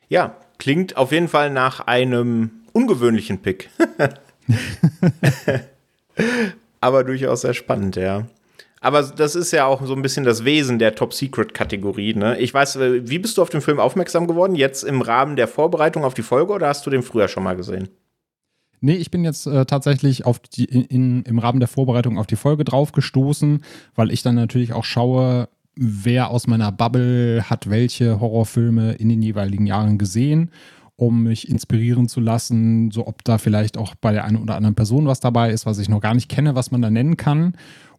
Ja, klingt auf jeden Fall nach einem ungewöhnlichen Pick. *laughs* aber durchaus sehr spannend, ja. Aber das ist ja auch so ein bisschen das Wesen der Top-Secret-Kategorie. Ne? Ich weiß, äh, wie bist du auf den Film aufmerksam geworden? Jetzt im Rahmen der Vorbereitung auf die Folge oder hast du den früher schon mal gesehen? Nee, ich bin jetzt äh, tatsächlich die, in, im Rahmen der Vorbereitung auf die Folge drauf gestoßen, weil ich dann natürlich auch schaue, wer aus meiner Bubble hat welche Horrorfilme in den jeweiligen Jahren gesehen um mich inspirieren zu lassen, so ob da vielleicht auch bei der einen oder anderen Person was dabei ist, was ich noch gar nicht kenne, was man da nennen kann.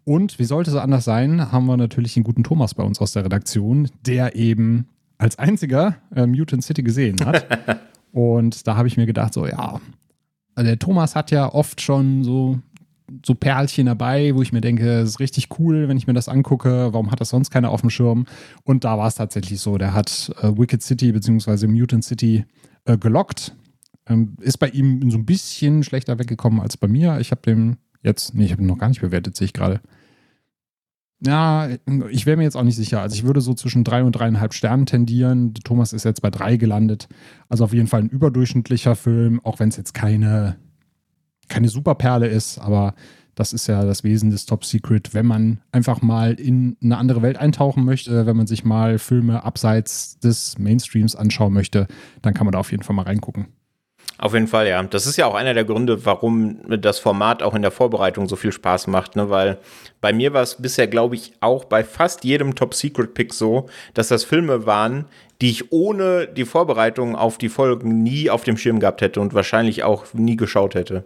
Und wie sollte es anders sein, haben wir natürlich den guten Thomas bei uns aus der Redaktion, der eben als einziger äh, Mutant City gesehen hat. *laughs* Und da habe ich mir gedacht, so ja, der Thomas hat ja oft schon so, so Perlchen dabei, wo ich mir denke, es ist richtig cool, wenn ich mir das angucke. Warum hat das sonst keiner auf dem Schirm? Und da war es tatsächlich so. Der hat äh, Wicked City bzw. Mutant City äh, gelockt. Ähm, ist bei ihm so ein bisschen schlechter weggekommen als bei mir. Ich habe den jetzt, nee, ich habe ihn noch gar nicht bewertet, sehe ich gerade. Ja, ich wäre mir jetzt auch nicht sicher. Also ich würde so zwischen drei und dreieinhalb Sternen tendieren. Thomas ist jetzt bei drei gelandet. Also auf jeden Fall ein überdurchschnittlicher Film, auch wenn es jetzt keine, keine Superperle ist, aber das ist ja das Wesen des Top Secret, wenn man einfach mal in eine andere Welt eintauchen möchte, wenn man sich mal Filme abseits des Mainstreams anschauen möchte, dann kann man da auf jeden Fall mal reingucken. Auf jeden Fall, ja. Das ist ja auch einer der Gründe, warum das Format auch in der Vorbereitung so viel Spaß macht, ne? Weil bei mir war es bisher, glaube ich, auch bei fast jedem Top-Secret-Pick so, dass das Filme waren, die ich ohne die Vorbereitung auf die Folgen nie auf dem Schirm gehabt hätte und wahrscheinlich auch nie geschaut hätte.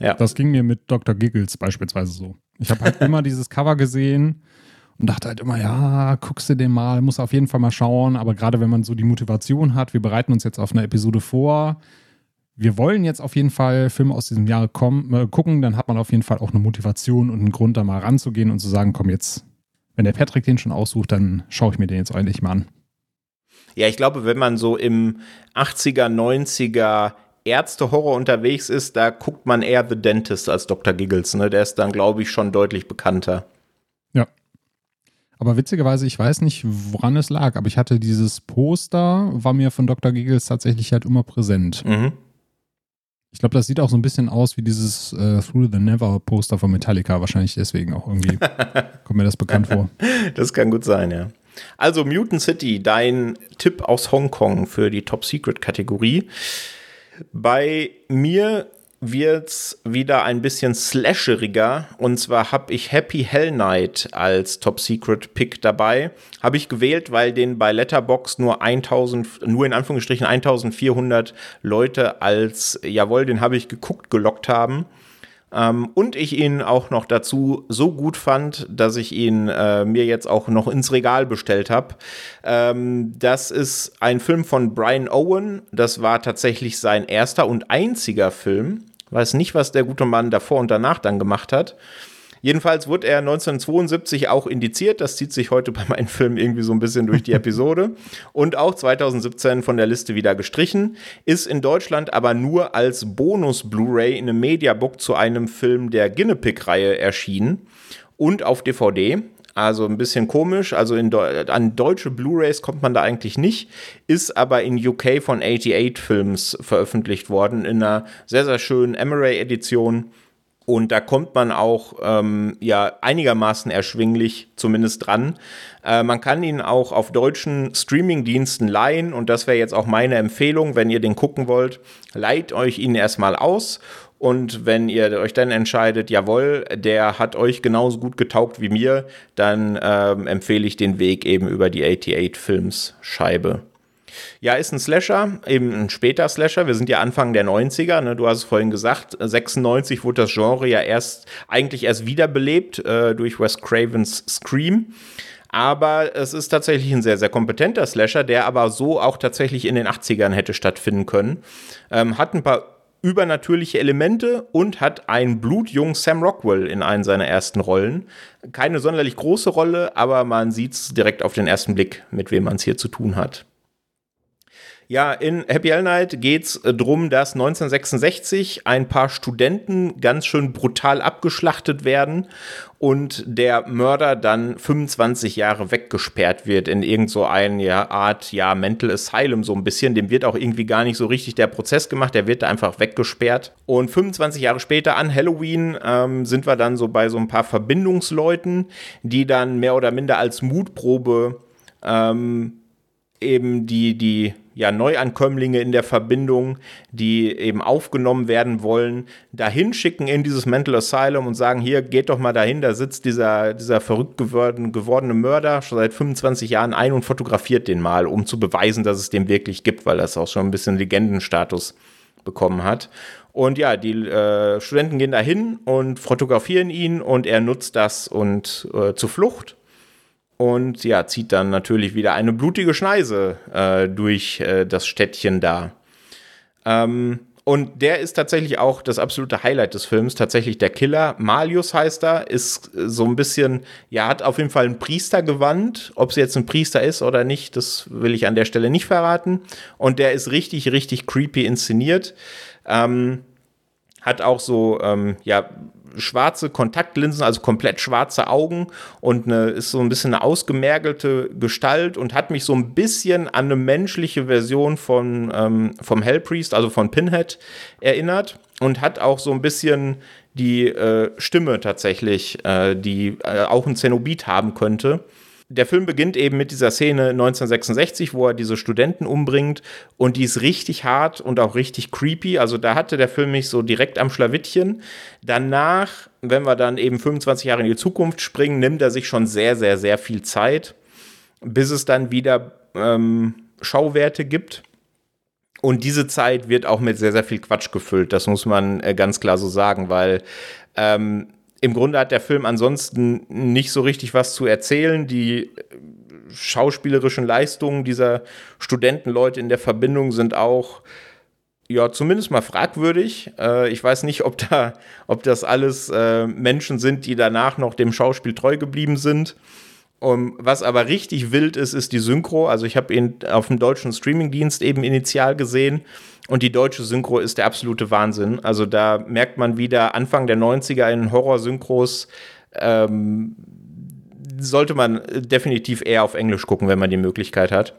Ja. Das ging mir mit Dr. Giggles beispielsweise so. Ich habe halt *laughs* immer dieses Cover gesehen und dachte halt immer, ja, guckst du den mal, muss auf jeden Fall mal schauen. Aber gerade wenn man so die Motivation hat, wir bereiten uns jetzt auf eine Episode vor, wir wollen jetzt auf jeden Fall Filme aus diesem Jahr kommen, äh, gucken, dann hat man auf jeden Fall auch eine Motivation und einen Grund, da mal ranzugehen und zu sagen, komm jetzt, wenn der Patrick den schon aussucht, dann schaue ich mir den jetzt eigentlich mal an. Ja, ich glaube, wenn man so im 80er, 90er Ärzte-Horror unterwegs ist, da guckt man eher The Dentist als Dr. Giggles. Ne? Der ist dann, glaube ich, schon deutlich bekannter. Ja. Aber witzigerweise, ich weiß nicht, woran es lag, aber ich hatte dieses Poster, war mir von Dr. Giggles tatsächlich halt immer präsent. Mhm. Ich glaube, das sieht auch so ein bisschen aus wie dieses äh, Through the Never Poster von Metallica. Wahrscheinlich deswegen auch irgendwie. *laughs* kommt mir das bekannt vor. Das kann gut sein, ja. Also Mutant City, dein Tipp aus Hongkong für die Top Secret Kategorie. Bei mir wird's wieder ein bisschen slasheriger. Und zwar habe ich Happy Hell Night als Top Secret Pick dabei. Habe ich gewählt, weil den bei Letterbox nur 1000, nur in Anführungsstrichen 1400 Leute als, jawohl, den habe ich geguckt, gelockt haben. Ähm, und ich ihn auch noch dazu so gut fand, dass ich ihn äh, mir jetzt auch noch ins Regal bestellt habe. Ähm, das ist ein Film von Brian Owen. Das war tatsächlich sein erster und einziger Film. Weiß nicht, was der gute Mann davor und danach dann gemacht hat. Jedenfalls wurde er 1972 auch indiziert. Das zieht sich heute bei meinen Filmen irgendwie so ein bisschen durch die Episode. Und auch 2017 von der Liste wieder gestrichen. Ist in Deutschland aber nur als Bonus-Blu-ray in einem Mediabook zu einem Film der Guinea-Pig-Reihe erschienen. Und auf DVD. Also ein bisschen komisch. Also Deu an deutsche Blu-rays kommt man da eigentlich nicht. Ist aber in UK von 88 Films veröffentlicht worden. In einer sehr, sehr schönen Emery-Edition und da kommt man auch ähm, ja einigermaßen erschwinglich zumindest dran. Äh, man kann ihn auch auf deutschen Streaming-Diensten leihen und das wäre jetzt auch meine Empfehlung, wenn ihr den gucken wollt. Leiht euch ihn erstmal aus und wenn ihr euch dann entscheidet, jawohl, der hat euch genauso gut getaugt wie mir, dann ähm, empfehle ich den Weg eben über die 88 Films Scheibe. Ja, ist ein Slasher, eben ein später Slasher. Wir sind ja Anfang der 90er, ne? du hast es vorhin gesagt. 96 wurde das Genre ja erst, eigentlich erst wiederbelebt äh, durch Wes Cravens Scream. Aber es ist tatsächlich ein sehr, sehr kompetenter Slasher, der aber so auch tatsächlich in den 80ern hätte stattfinden können. Ähm, hat ein paar übernatürliche Elemente und hat einen blutjungen Sam Rockwell in einen seiner ersten Rollen. Keine sonderlich große Rolle, aber man sieht es direkt auf den ersten Blick, mit wem man es hier zu tun hat. Ja, in Happy Hell Night geht es äh, darum, dass 1966 ein paar Studenten ganz schön brutal abgeschlachtet werden und der Mörder dann 25 Jahre weggesperrt wird in irgend so ja, Art, ja, Mental Asylum so ein bisschen. Dem wird auch irgendwie gar nicht so richtig der Prozess gemacht, der wird da einfach weggesperrt. Und 25 Jahre später an Halloween ähm, sind wir dann so bei so ein paar Verbindungsleuten, die dann mehr oder minder als Mutprobe ähm, eben die, die ja, Neuankömmlinge in der Verbindung, die eben aufgenommen werden wollen, dahin schicken in dieses Mental Asylum und sagen, hier, geht doch mal dahin, da sitzt dieser, dieser verrückt geworden, gewordene Mörder schon seit 25 Jahren ein und fotografiert den mal, um zu beweisen, dass es den wirklich gibt, weil das auch schon ein bisschen Legendenstatus bekommen hat. Und ja, die äh, Studenten gehen dahin und fotografieren ihn und er nutzt das und äh, zur Flucht und ja, zieht dann natürlich wieder eine blutige Schneise äh, durch äh, das Städtchen da. Ähm, und der ist tatsächlich auch das absolute Highlight des Films, tatsächlich der Killer. Malius heißt er, ist so ein bisschen, ja, hat auf jeden Fall ein Priestergewand. Ob es jetzt ein Priester ist oder nicht, das will ich an der Stelle nicht verraten. Und der ist richtig, richtig creepy inszeniert. Ähm, hat auch so, ähm, ja, schwarze Kontaktlinsen, also komplett schwarze Augen und eine, ist so ein bisschen eine ausgemergelte Gestalt und hat mich so ein bisschen an eine menschliche Version von, ähm, vom Hellpriest, also von Pinhead, erinnert und hat auch so ein bisschen die äh, Stimme tatsächlich, äh, die äh, auch ein Zenobit haben könnte der Film beginnt eben mit dieser Szene 1966, wo er diese Studenten umbringt und die ist richtig hart und auch richtig creepy. Also da hatte der Film mich so direkt am Schlawittchen. Danach, wenn wir dann eben 25 Jahre in die Zukunft springen, nimmt er sich schon sehr, sehr, sehr viel Zeit, bis es dann wieder ähm, Schauwerte gibt. Und diese Zeit wird auch mit sehr, sehr viel Quatsch gefüllt. Das muss man äh, ganz klar so sagen, weil ähm, im Grunde hat der Film ansonsten nicht so richtig was zu erzählen. Die äh, schauspielerischen Leistungen dieser Studentenleute in der Verbindung sind auch ja, zumindest mal fragwürdig. Äh, ich weiß nicht, ob da, ob das alles äh, Menschen sind, die danach noch dem Schauspiel treu geblieben sind. Um, was aber richtig wild ist, ist die Synchro. Also ich habe ihn auf dem deutschen Streamingdienst eben initial gesehen und die deutsche Synchro ist der absolute Wahnsinn. Also da merkt man wieder Anfang der 90er in Horror-Synchros ähm, sollte man definitiv eher auf Englisch gucken, wenn man die Möglichkeit hat.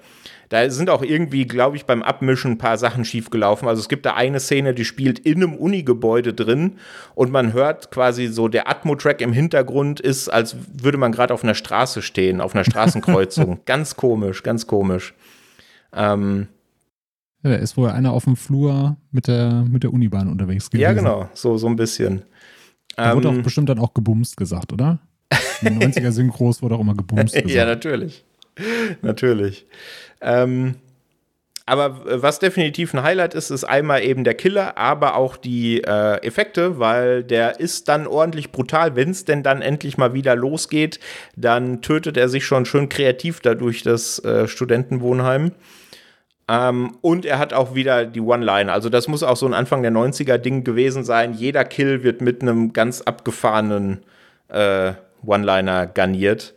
Da sind auch irgendwie, glaube ich, beim Abmischen ein paar Sachen schiefgelaufen. Also es gibt da eine Szene, die spielt in einem Unigebäude drin und man hört quasi so, der Atmo-Track im Hintergrund ist, als würde man gerade auf einer Straße stehen, auf einer Straßenkreuzung. *laughs* ganz komisch, ganz komisch. Ähm, ja, da ist wohl einer auf dem Flur mit der, mit der Unibahn unterwegs gewesen. Ja, genau, so, so ein bisschen. Da ähm, wurde auch bestimmt dann auch gebumst gesagt, oder? In den 90er-Synchros wurde auch immer gebumst *laughs* gesagt. ja, natürlich. natürlich. Ähm, aber was definitiv ein Highlight ist, ist einmal eben der Killer, aber auch die äh, Effekte, weil der ist dann ordentlich brutal. Wenn es denn dann endlich mal wieder losgeht, dann tötet er sich schon schön kreativ dadurch das äh, Studentenwohnheim. Ähm, und er hat auch wieder die One-Line. Also das muss auch so ein Anfang der 90er-Ding gewesen sein. Jeder Kill wird mit einem ganz abgefahrenen äh, One-Liner garniert.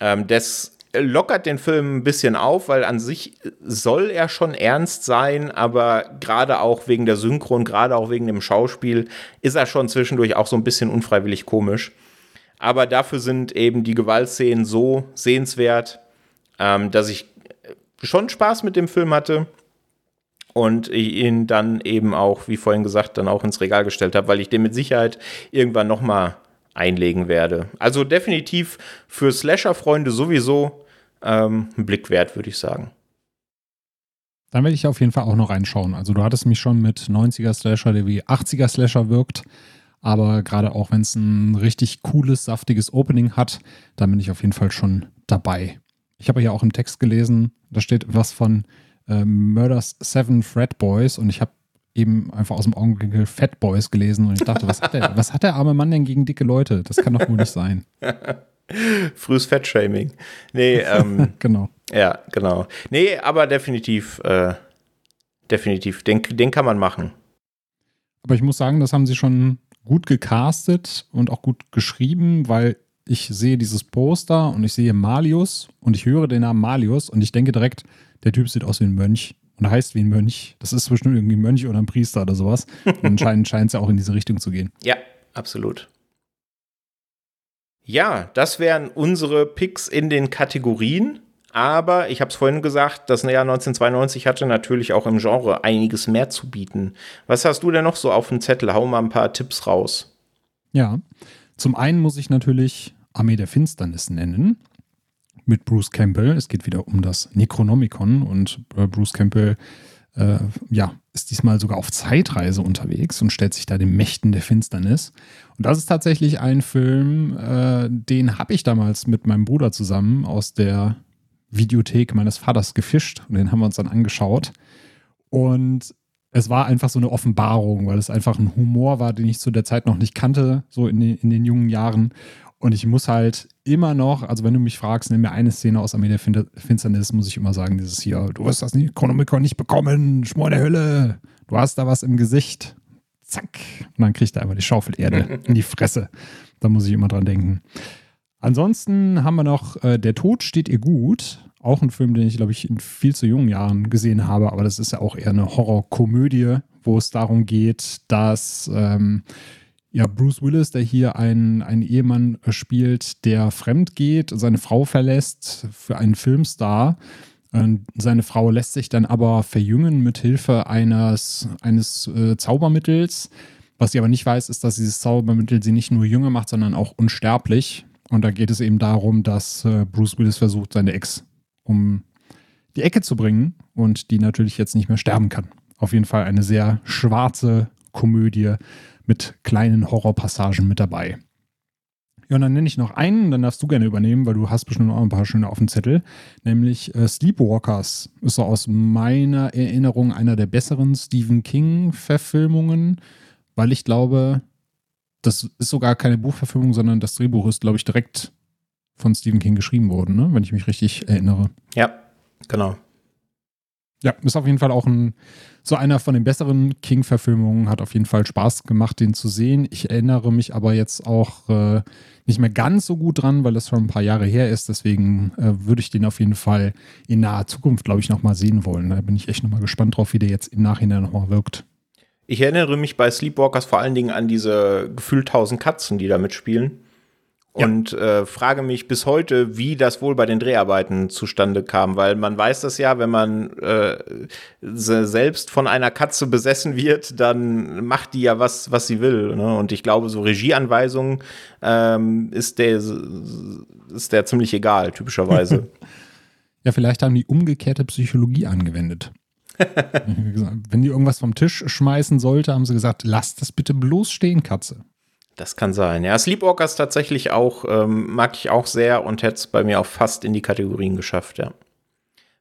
Ähm, das lockert den Film ein bisschen auf, weil an sich soll er schon ernst sein, aber gerade auch wegen der Synchron, gerade auch wegen dem Schauspiel, ist er schon zwischendurch auch so ein bisschen unfreiwillig komisch. Aber dafür sind eben die Gewaltszenen so sehenswert, ähm, dass ich schon Spaß mit dem Film hatte und ihn dann eben auch, wie vorhin gesagt, dann auch ins Regal gestellt habe, weil ich den mit Sicherheit irgendwann noch mal einlegen werde. Also definitiv für Slasher-Freunde sowieso ähm, ein Blick wert, würde ich sagen. Dann werde ich auf jeden Fall auch noch reinschauen. Also du hattest mich schon mit 90er Slasher, der wie 80er Slasher wirkt. Aber gerade auch wenn es ein richtig cooles, saftiges Opening hat, dann bin ich auf jeden Fall schon dabei. Ich habe ja auch im Text gelesen, da steht was von äh, Murders Seven Fred Boys und ich habe eben einfach aus dem Augenwinkel Fat Boys gelesen und ich dachte, was hat der, was hat der arme Mann denn gegen dicke Leute? Das kann doch wohl nicht sein. *laughs* Frühes Fettshaming. Nee, ähm, *laughs* genau. Ja, genau. Nee, aber definitiv, äh, definitiv, den, den kann man machen. Aber ich muss sagen, das haben sie schon gut gecastet und auch gut geschrieben, weil ich sehe dieses Poster und ich sehe Malius und ich höre den Namen Malius und ich denke direkt, der Typ sieht aus wie ein Mönch und heißt wie ein Mönch. Das ist bestimmt irgendwie ein Mönch oder ein Priester oder sowas. Und *laughs* anscheinend scheint es ja auch in diese Richtung zu gehen. Ja, absolut. Ja, das wären unsere Picks in den Kategorien. Aber ich habe es vorhin gesagt, das Jahr 1992 hatte natürlich auch im Genre einiges mehr zu bieten. Was hast du denn noch so auf dem Zettel? Hau mal ein paar Tipps raus. Ja, zum einen muss ich natürlich Armee der Finsternis nennen mit Bruce Campbell. Es geht wieder um das Necronomicon und äh, Bruce Campbell äh, ja, ist diesmal sogar auf Zeitreise unterwegs und stellt sich da den Mächten der Finsternis. Und das ist tatsächlich ein Film, äh, den habe ich damals mit meinem Bruder zusammen aus der Videothek meines Vaters gefischt und den haben wir uns dann angeschaut. Und es war einfach so eine Offenbarung, weil es einfach ein Humor war, den ich zu der Zeit noch nicht kannte, so in den, in den jungen Jahren. Und ich muss halt immer noch, also wenn du mich fragst, nimm mir eine Szene aus Armee der Finsternis, muss ich immer sagen, dieses hier, du wirst das Necronomicon nicht bekommen, Schmor der Hölle, du hast da was im Gesicht. Zack. Und dann kriegt er einfach die Schaufelerde *laughs* in die Fresse. Da muss ich immer dran denken. Ansonsten haben wir noch äh, Der Tod steht ihr gut. Auch ein Film, den ich, glaube ich, in viel zu jungen Jahren gesehen habe, aber das ist ja auch eher eine Horrorkomödie, wo es darum geht, dass ähm, ja, Bruce Willis, der hier einen, einen Ehemann spielt, der fremd geht, seine Frau verlässt für einen Filmstar. Und seine Frau lässt sich dann aber verjüngen mit Hilfe eines, eines äh, Zaubermittels. Was sie aber nicht weiß, ist, dass dieses Zaubermittel sie nicht nur jünger macht, sondern auch unsterblich. Und da geht es eben darum, dass äh, Bruce Willis versucht, seine Ex um die Ecke zu bringen und die natürlich jetzt nicht mehr sterben kann. Auf jeden Fall eine sehr schwarze Komödie mit kleinen Horrorpassagen mit dabei. Ja, und dann nenne ich noch einen, dann darfst du gerne übernehmen, weil du hast bestimmt noch ein paar schöne auf dem Zettel. Nämlich äh, Sleepwalkers ist so aus meiner Erinnerung einer der besseren Stephen King-Verfilmungen, weil ich glaube, das ist sogar keine Buchverfilmung, sondern das Drehbuch ist, glaube ich, direkt von Stephen King geschrieben worden, ne? wenn ich mich richtig erinnere. Ja, genau. Ja, ist auf jeden Fall auch ein, so einer von den besseren King-Verfilmungen. Hat auf jeden Fall Spaß gemacht, den zu sehen. Ich erinnere mich aber jetzt auch äh, nicht mehr ganz so gut dran, weil das schon ein paar Jahre her ist. Deswegen äh, würde ich den auf jeden Fall in naher Zukunft, glaube ich, nochmal sehen wollen. Da bin ich echt nochmal gespannt drauf, wie der jetzt im Nachhinein nochmal wirkt. Ich erinnere mich bei Sleepwalkers vor allen Dingen an diese gefühlt tausend Katzen, die da mitspielen. Und ja. äh, frage mich bis heute, wie das wohl bei den Dreharbeiten zustande kam, weil man weiß das ja, wenn man äh, selbst von einer Katze besessen wird, dann macht die ja was, was sie will. Ne? Und ich glaube, so Regieanweisungen ähm, ist der ist der ziemlich egal, typischerweise. *laughs* ja, vielleicht haben die umgekehrte Psychologie angewendet. *laughs* Wenn die irgendwas vom Tisch schmeißen sollte, haben sie gesagt, lass das bitte bloß stehen, Katze. Das kann sein. Ja, Sleepwalkers tatsächlich auch, ähm, mag ich auch sehr und hätte es bei mir auch fast in die Kategorien geschafft, ja.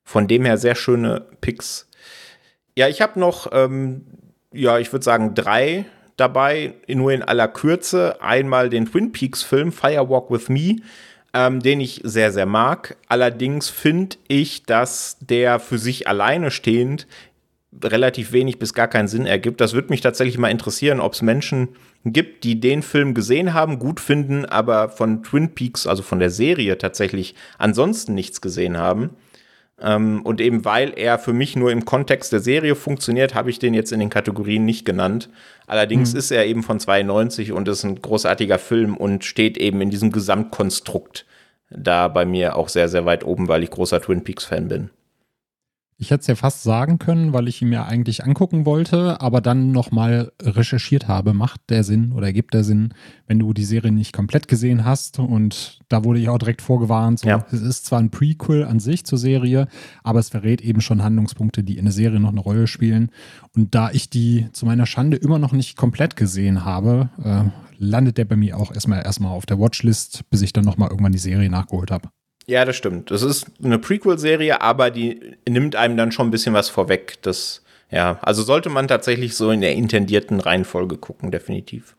Von dem her sehr schöne Picks. Ja, ich habe noch, ähm, ja, ich würde sagen, drei dabei, nur in aller Kürze. Einmal den Twin Peaks-Film Firewalk with Me, ähm, den ich sehr, sehr mag. Allerdings finde ich, dass der für sich alleine stehend relativ wenig bis gar keinen Sinn ergibt. Das würde mich tatsächlich mal interessieren, ob es Menschen gibt, die den Film gesehen haben, gut finden, aber von Twin Peaks, also von der Serie tatsächlich ansonsten nichts gesehen haben. Ähm, und eben weil er für mich nur im Kontext der Serie funktioniert, habe ich den jetzt in den Kategorien nicht genannt. Allerdings mhm. ist er eben von 92 und ist ein großartiger Film und steht eben in diesem Gesamtkonstrukt da bei mir auch sehr, sehr weit oben, weil ich großer Twin Peaks-Fan bin. Ich hätte es ja fast sagen können, weil ich ihn mir eigentlich angucken wollte, aber dann nochmal recherchiert habe, macht der Sinn oder gibt der Sinn, wenn du die Serie nicht komplett gesehen hast. Und da wurde ich auch direkt vorgewarnt. So, ja. Es ist zwar ein Prequel an sich zur Serie, aber es verrät eben schon Handlungspunkte, die in der Serie noch eine Rolle spielen. Und da ich die zu meiner Schande immer noch nicht komplett gesehen habe, äh, landet der bei mir auch erstmal erstmal auf der Watchlist, bis ich dann nochmal irgendwann die Serie nachgeholt habe. Ja, das stimmt. Das ist eine Prequel-Serie, aber die nimmt einem dann schon ein bisschen was vorweg. Das, ja, also sollte man tatsächlich so in der intendierten Reihenfolge gucken, definitiv.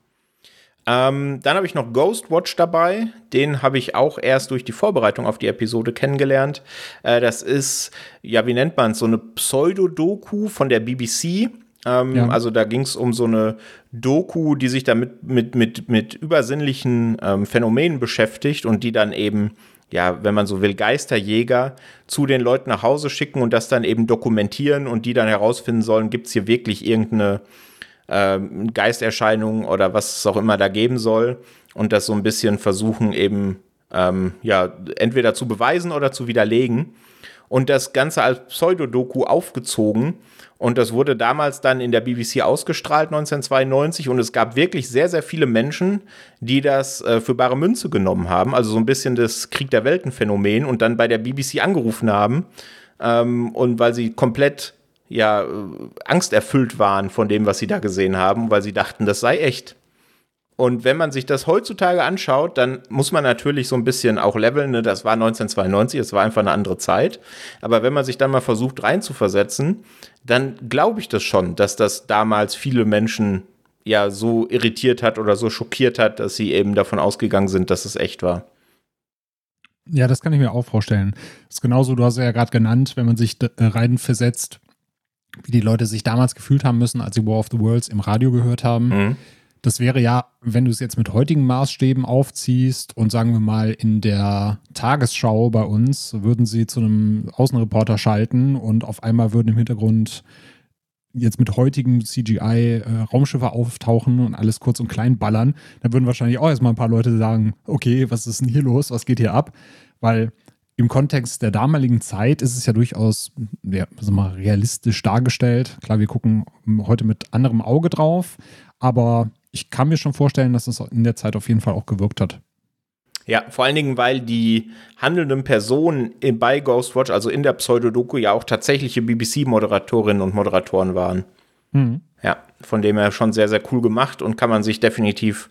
Ähm, dann habe ich noch Ghostwatch dabei. Den habe ich auch erst durch die Vorbereitung auf die Episode kennengelernt. Äh, das ist, ja, wie nennt man es, so eine Pseudodoku von der BBC. Ähm, ja. Also da ging es um so eine Doku, die sich damit mit, mit, mit übersinnlichen ähm, Phänomenen beschäftigt und die dann eben, ja, wenn man so will, Geisterjäger zu den Leuten nach Hause schicken und das dann eben dokumentieren und die dann herausfinden sollen, gibt es hier wirklich irgendeine ähm, Geisterscheinung oder was es auch immer da geben soll. Und das so ein bisschen versuchen eben, ähm, ja, entweder zu beweisen oder zu widerlegen. Und das Ganze als Pseudodoku aufgezogen und das wurde damals dann in der BBC ausgestrahlt, 1992. Und es gab wirklich sehr, sehr viele Menschen, die das äh, für bare Münze genommen haben. Also so ein bisschen das Krieg der Welten-Phänomen und dann bei der BBC angerufen haben. Ähm, und weil sie komplett ja, äh, angsterfüllt waren von dem, was sie da gesehen haben, weil sie dachten, das sei echt. Und wenn man sich das heutzutage anschaut, dann muss man natürlich so ein bisschen auch leveln. Ne? Das war 1992, es war einfach eine andere Zeit. Aber wenn man sich dann mal versucht reinzuversetzen, dann glaube ich das schon, dass das damals viele Menschen ja so irritiert hat oder so schockiert hat, dass sie eben davon ausgegangen sind, dass es echt war. Ja, das kann ich mir auch vorstellen. Das ist genauso, du hast ja gerade genannt, wenn man sich äh, reinversetzt, wie die Leute sich damals gefühlt haben müssen, als sie War of the Worlds im Radio gehört haben. Mhm. Das wäre ja, wenn du es jetzt mit heutigen Maßstäben aufziehst und sagen wir mal in der Tagesschau bei uns, würden sie zu einem Außenreporter schalten und auf einmal würden im Hintergrund jetzt mit heutigem CGI äh, Raumschiffe auftauchen und alles kurz und klein ballern, dann würden wahrscheinlich auch erstmal ein paar Leute sagen, okay, was ist denn hier los, was geht hier ab? Weil im Kontext der damaligen Zeit ist es ja durchaus ja, mal realistisch dargestellt. Klar, wir gucken heute mit anderem Auge drauf, aber ich kann mir schon vorstellen, dass es in der Zeit auf jeden Fall auch gewirkt hat. Ja, vor allen Dingen, weil die handelnden Personen bei Ghostwatch, also in der Pseudodoku, ja auch tatsächliche BBC-Moderatorinnen und Moderatoren waren. Mhm. Ja, von dem her schon sehr, sehr cool gemacht und kann man sich definitiv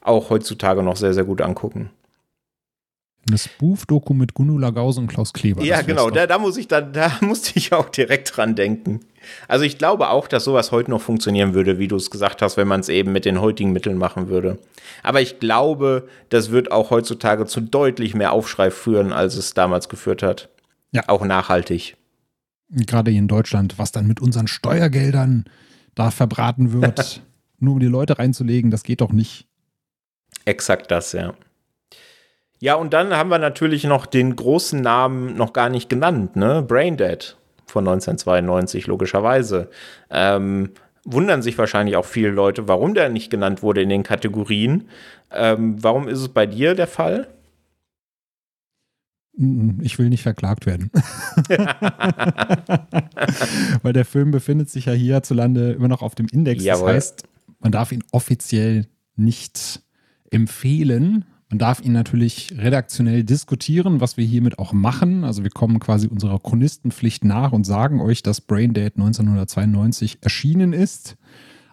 auch heutzutage noch sehr, sehr gut angucken. Eine Spoof-Doku mit Gunula Gause und Klaus Kleber. Ja, genau, da, da, muss ich, da, da *laughs* musste ich auch direkt dran denken. Also ich glaube auch, dass sowas heute noch funktionieren würde, wie du es gesagt hast, wenn man es eben mit den heutigen Mitteln machen würde. Aber ich glaube, das wird auch heutzutage zu deutlich mehr Aufschrei führen, als es damals geführt hat. Ja. Auch nachhaltig. Gerade hier in Deutschland, was dann mit unseren Steuergeldern da verbraten wird, *laughs* nur um die Leute reinzulegen, das geht doch nicht. Exakt das, ja. Ja, und dann haben wir natürlich noch den großen Namen noch gar nicht genannt, ne? Braindead von 1992, logischerweise. Ähm, wundern sich wahrscheinlich auch viele Leute, warum der nicht genannt wurde in den Kategorien. Ähm, warum ist es bei dir der Fall? Ich will nicht verklagt werden. *laughs* Weil der Film befindet sich ja hierzulande immer noch auf dem Index. Jawohl. Das heißt, man darf ihn offiziell nicht empfehlen, man darf ihn natürlich redaktionell diskutieren, was wir hiermit auch machen. Also wir kommen quasi unserer Chronistenpflicht nach und sagen euch, dass Braindead 1992 erschienen ist.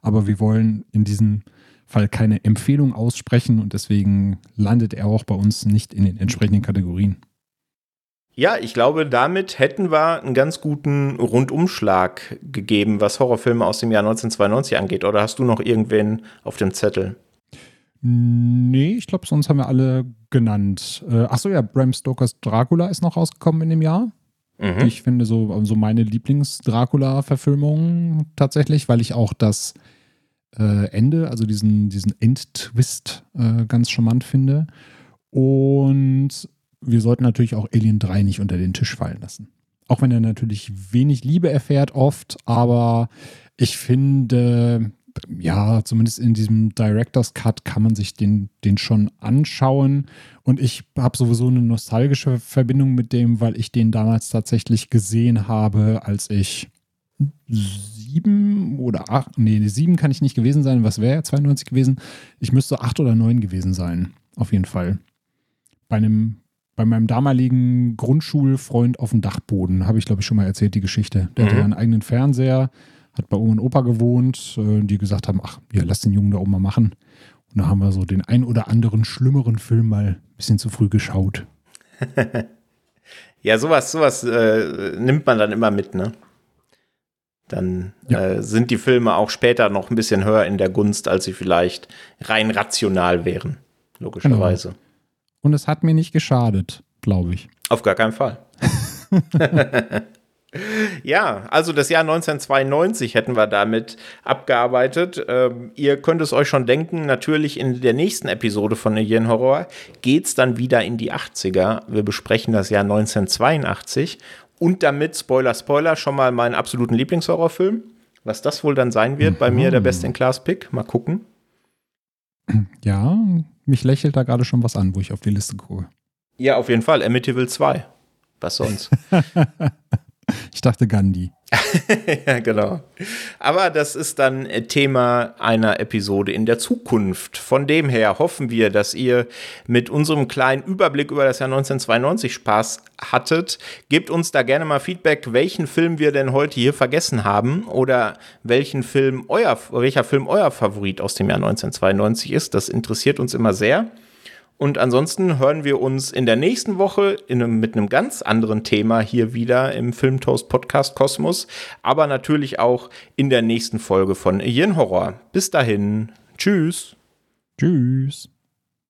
Aber wir wollen in diesem Fall keine Empfehlung aussprechen und deswegen landet er auch bei uns nicht in den entsprechenden Kategorien. Ja, ich glaube, damit hätten wir einen ganz guten Rundumschlag gegeben, was Horrorfilme aus dem Jahr 1992 angeht. Oder hast du noch irgendwen auf dem Zettel? Nee, ich glaube, sonst haben wir alle genannt. Äh, achso, ja, Bram Stokers Dracula ist noch rausgekommen in dem Jahr. Mhm. Ich finde so, so meine Lieblings-Dracula-Verfilmung tatsächlich, weil ich auch das äh, Ende, also diesen, diesen Endtwist äh, ganz charmant finde. Und wir sollten natürlich auch Alien 3 nicht unter den Tisch fallen lassen. Auch wenn er natürlich wenig Liebe erfährt oft, aber ich finde, ja, zumindest in diesem Director's Cut kann man sich den, den schon anschauen. Und ich habe sowieso eine nostalgische Verbindung mit dem, weil ich den damals tatsächlich gesehen habe, als ich sieben oder acht, nee, sieben kann ich nicht gewesen sein. Was wäre ja 92 gewesen? Ich müsste acht oder neun gewesen sein, auf jeden Fall. Bei einem, bei meinem damaligen Grundschulfreund auf dem Dachboden, habe ich glaube ich schon mal erzählt, die Geschichte. Der mhm. hatte ja einen eigenen Fernseher hat bei Oma und Opa gewohnt, äh, die gesagt haben, ach, ja, lass den Jungen da oben mal machen. Und da haben wir so den ein oder anderen schlimmeren Film mal ein bisschen zu früh geschaut. *laughs* Ja, sowas, sowas äh, nimmt man dann immer mit, ne? Dann ja. äh, sind die Filme auch später noch ein bisschen höher in der Gunst, als sie vielleicht rein rational wären, logischerweise. Genau. Und es hat mir nicht geschadet, glaube ich. Auf gar keinen Fall. *laughs* Ja, also das Jahr 1992 hätten wir damit abgearbeitet. Ähm, ihr könnt es euch schon denken, natürlich in der nächsten Episode von Alien Horror geht es dann wieder in die 80er. Wir besprechen das Jahr 1982 und damit, Spoiler, Spoiler, schon mal meinen absoluten Lieblingshorrorfilm. Was das wohl dann sein wird, mhm. bei mir der Best-in-Class-Pick. Mal gucken. Ja, mich lächelt da gerade schon was an, wo ich auf die Liste gucke. Ja, auf jeden Fall. Amityville 2. Was sonst? *laughs* Ich dachte Gandhi. *laughs* ja, genau. Aber das ist dann Thema einer Episode in der Zukunft. Von dem her hoffen wir, dass ihr mit unserem kleinen Überblick über das Jahr 1992 Spaß hattet. Gebt uns da gerne mal Feedback, welchen Film wir denn heute hier vergessen haben oder welchen Film euer, welcher Film euer Favorit aus dem Jahr 1992 ist. Das interessiert uns immer sehr. Und ansonsten hören wir uns in der nächsten Woche einem, mit einem ganz anderen Thema hier wieder im Filmtoast Podcast Kosmos, aber natürlich auch in der nächsten Folge von Yen Horror. Bis dahin, tschüss. Tschüss.